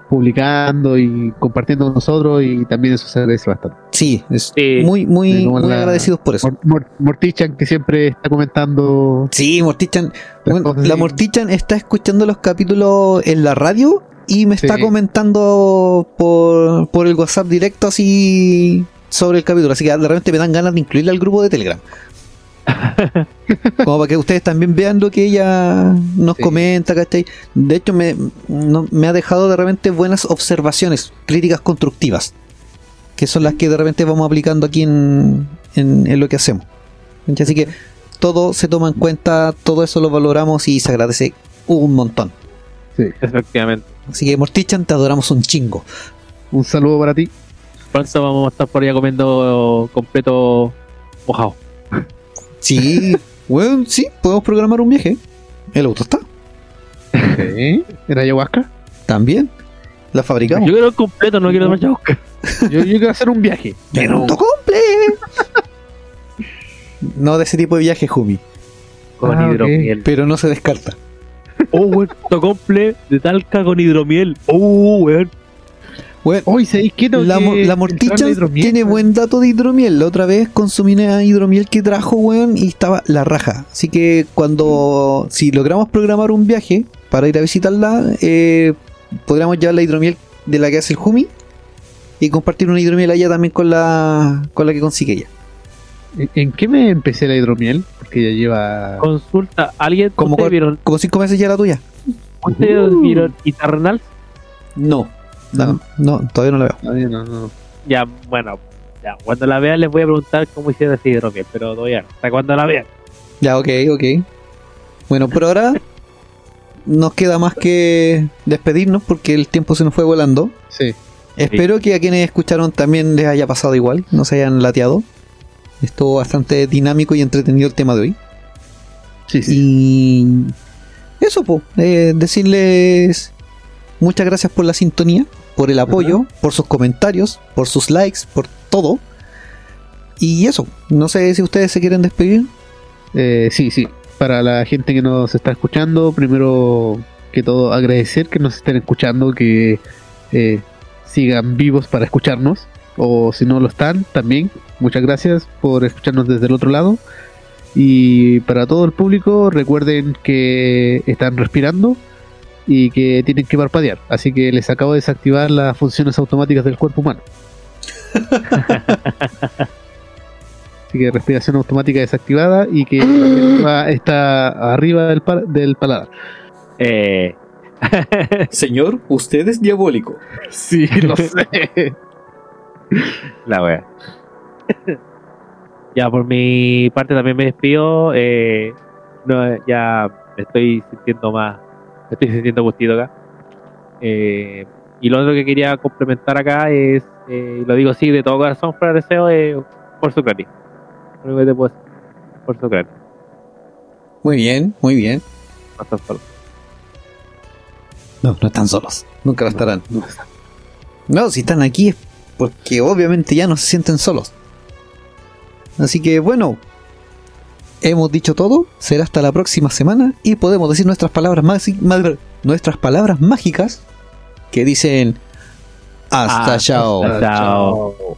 publicando y compartiendo con nosotros y también eso se agradece bastante. Sí, es Sí. muy, muy, muy la- agradecidos por eso. Mor- Mor- Mortichan que siempre está comentando. Sí, Mortichan. Bueno, la Mortichan está escuchando los capítulos en la radio y me está Sí. comentando por, por el WhatsApp directo así sobre el capítulo. Así que de repente me dan ganas de incluirla al grupo de Telegram. Como para que ustedes también vean lo que ella nos Sí. comenta, ¿cachai? De hecho, me, no- me ha dejado de repente buenas observaciones, críticas constructivas, que son las que de repente vamos aplicando aquí en, en- en lo que hacemos. Así que todo se toma en cuenta, todo eso lo valoramos y se agradece un montón. Efectivamente. Así que Mortichan, te adoramos un chingo. Un saludo para ti. Pronto vamos a estar por allá comiendo completo mojado. Sí, bueno, sí, podemos programar un viaje. El auto está. Sí. ¿En ayahuasca? También. La fabricamos. Yo quiero el completo, no quiero tomar chasca. Yo, yo quiero hacer un viaje. Pero no cumple. No de ese tipo de viaje, Jumi. Con Ah, hidromiel. Pero no se descarta. Oh, weón, comple de talca con hidromiel. Oh, weón. Bueno, Hoy. Tengo la, la morticha tiene buen dato de hidromiel. La otra vez consumí una hidromiel que trajo, weón, y estaba la raja. Así que cuando, si logramos programar un viaje para ir a visitarla, eh, podríamos llevar la hidromiel de la que hace el Jumi y compartir una hidromiel allá también con la, con la que consigue ella. ¿En- ¿En qué me empecé la hidromiel? Porque ya lleva. Consulta, ¿alguien Como vieron, Como cinco meses ya la tuya. ustedes Uh. vieron Eternals? No. No, no, todavía no la veo. Todavía no, no. Ya, bueno, ya, cuando la vean les voy a preguntar cómo hicieron ese hidromiel, pero todavía no. Hasta cuando la vean. Ya, ok, ok. Bueno, por ahora nos queda más que despedirnos porque el tiempo se nos fue volando. Sí. Espero que a quienes escucharon también les haya pasado igual, no se hayan lateado. Estuvo bastante dinámico y entretenido el tema de hoy. Sí, sí. Y eso, pues, decirles muchas gracias por la sintonía, por el apoyo, por sus comentarios, por sus likes, por todo. Y eso, no sé si ustedes se quieren despedir. Eh, sí, sí. Para la gente que nos está escuchando, primero que todo agradecer que nos estén escuchando, que eh, sigan vivos para escucharnos. O si no lo están, también muchas gracias por escucharnos desde el otro lado. Y para todo el público, recuerden que están respirando y que tienen que parpadear. Así que les acabo de desactivar las funciones automáticas del cuerpo humano. Así que respiración automática desactivada y que está arriba del, pa- del paladar. Eh, Señor, usted es diabólico. Sí, lo sé. la wea. ya, por mi parte también me despido. Eh, no, ya me estoy sintiendo más. Me estoy sintiendo gustito acá. Eh, y lo otro que quería complementar acá es, eh, lo digo así de todo corazón, para deseo, eh, por su cráneo. Lo único que te puedo decir, por su cráneo. Muy bien, muy bien. No estás solo. No, no están solos. Nunca lo estarán. No, si están aquí es porque obviamente ya no se sienten solos. Así que bueno, hemos dicho todo. Será hasta la próxima semana y podemos decir nuestras palabras nuestras palabras mágicas que dicen hasta Hasta chao. Chao. Chao.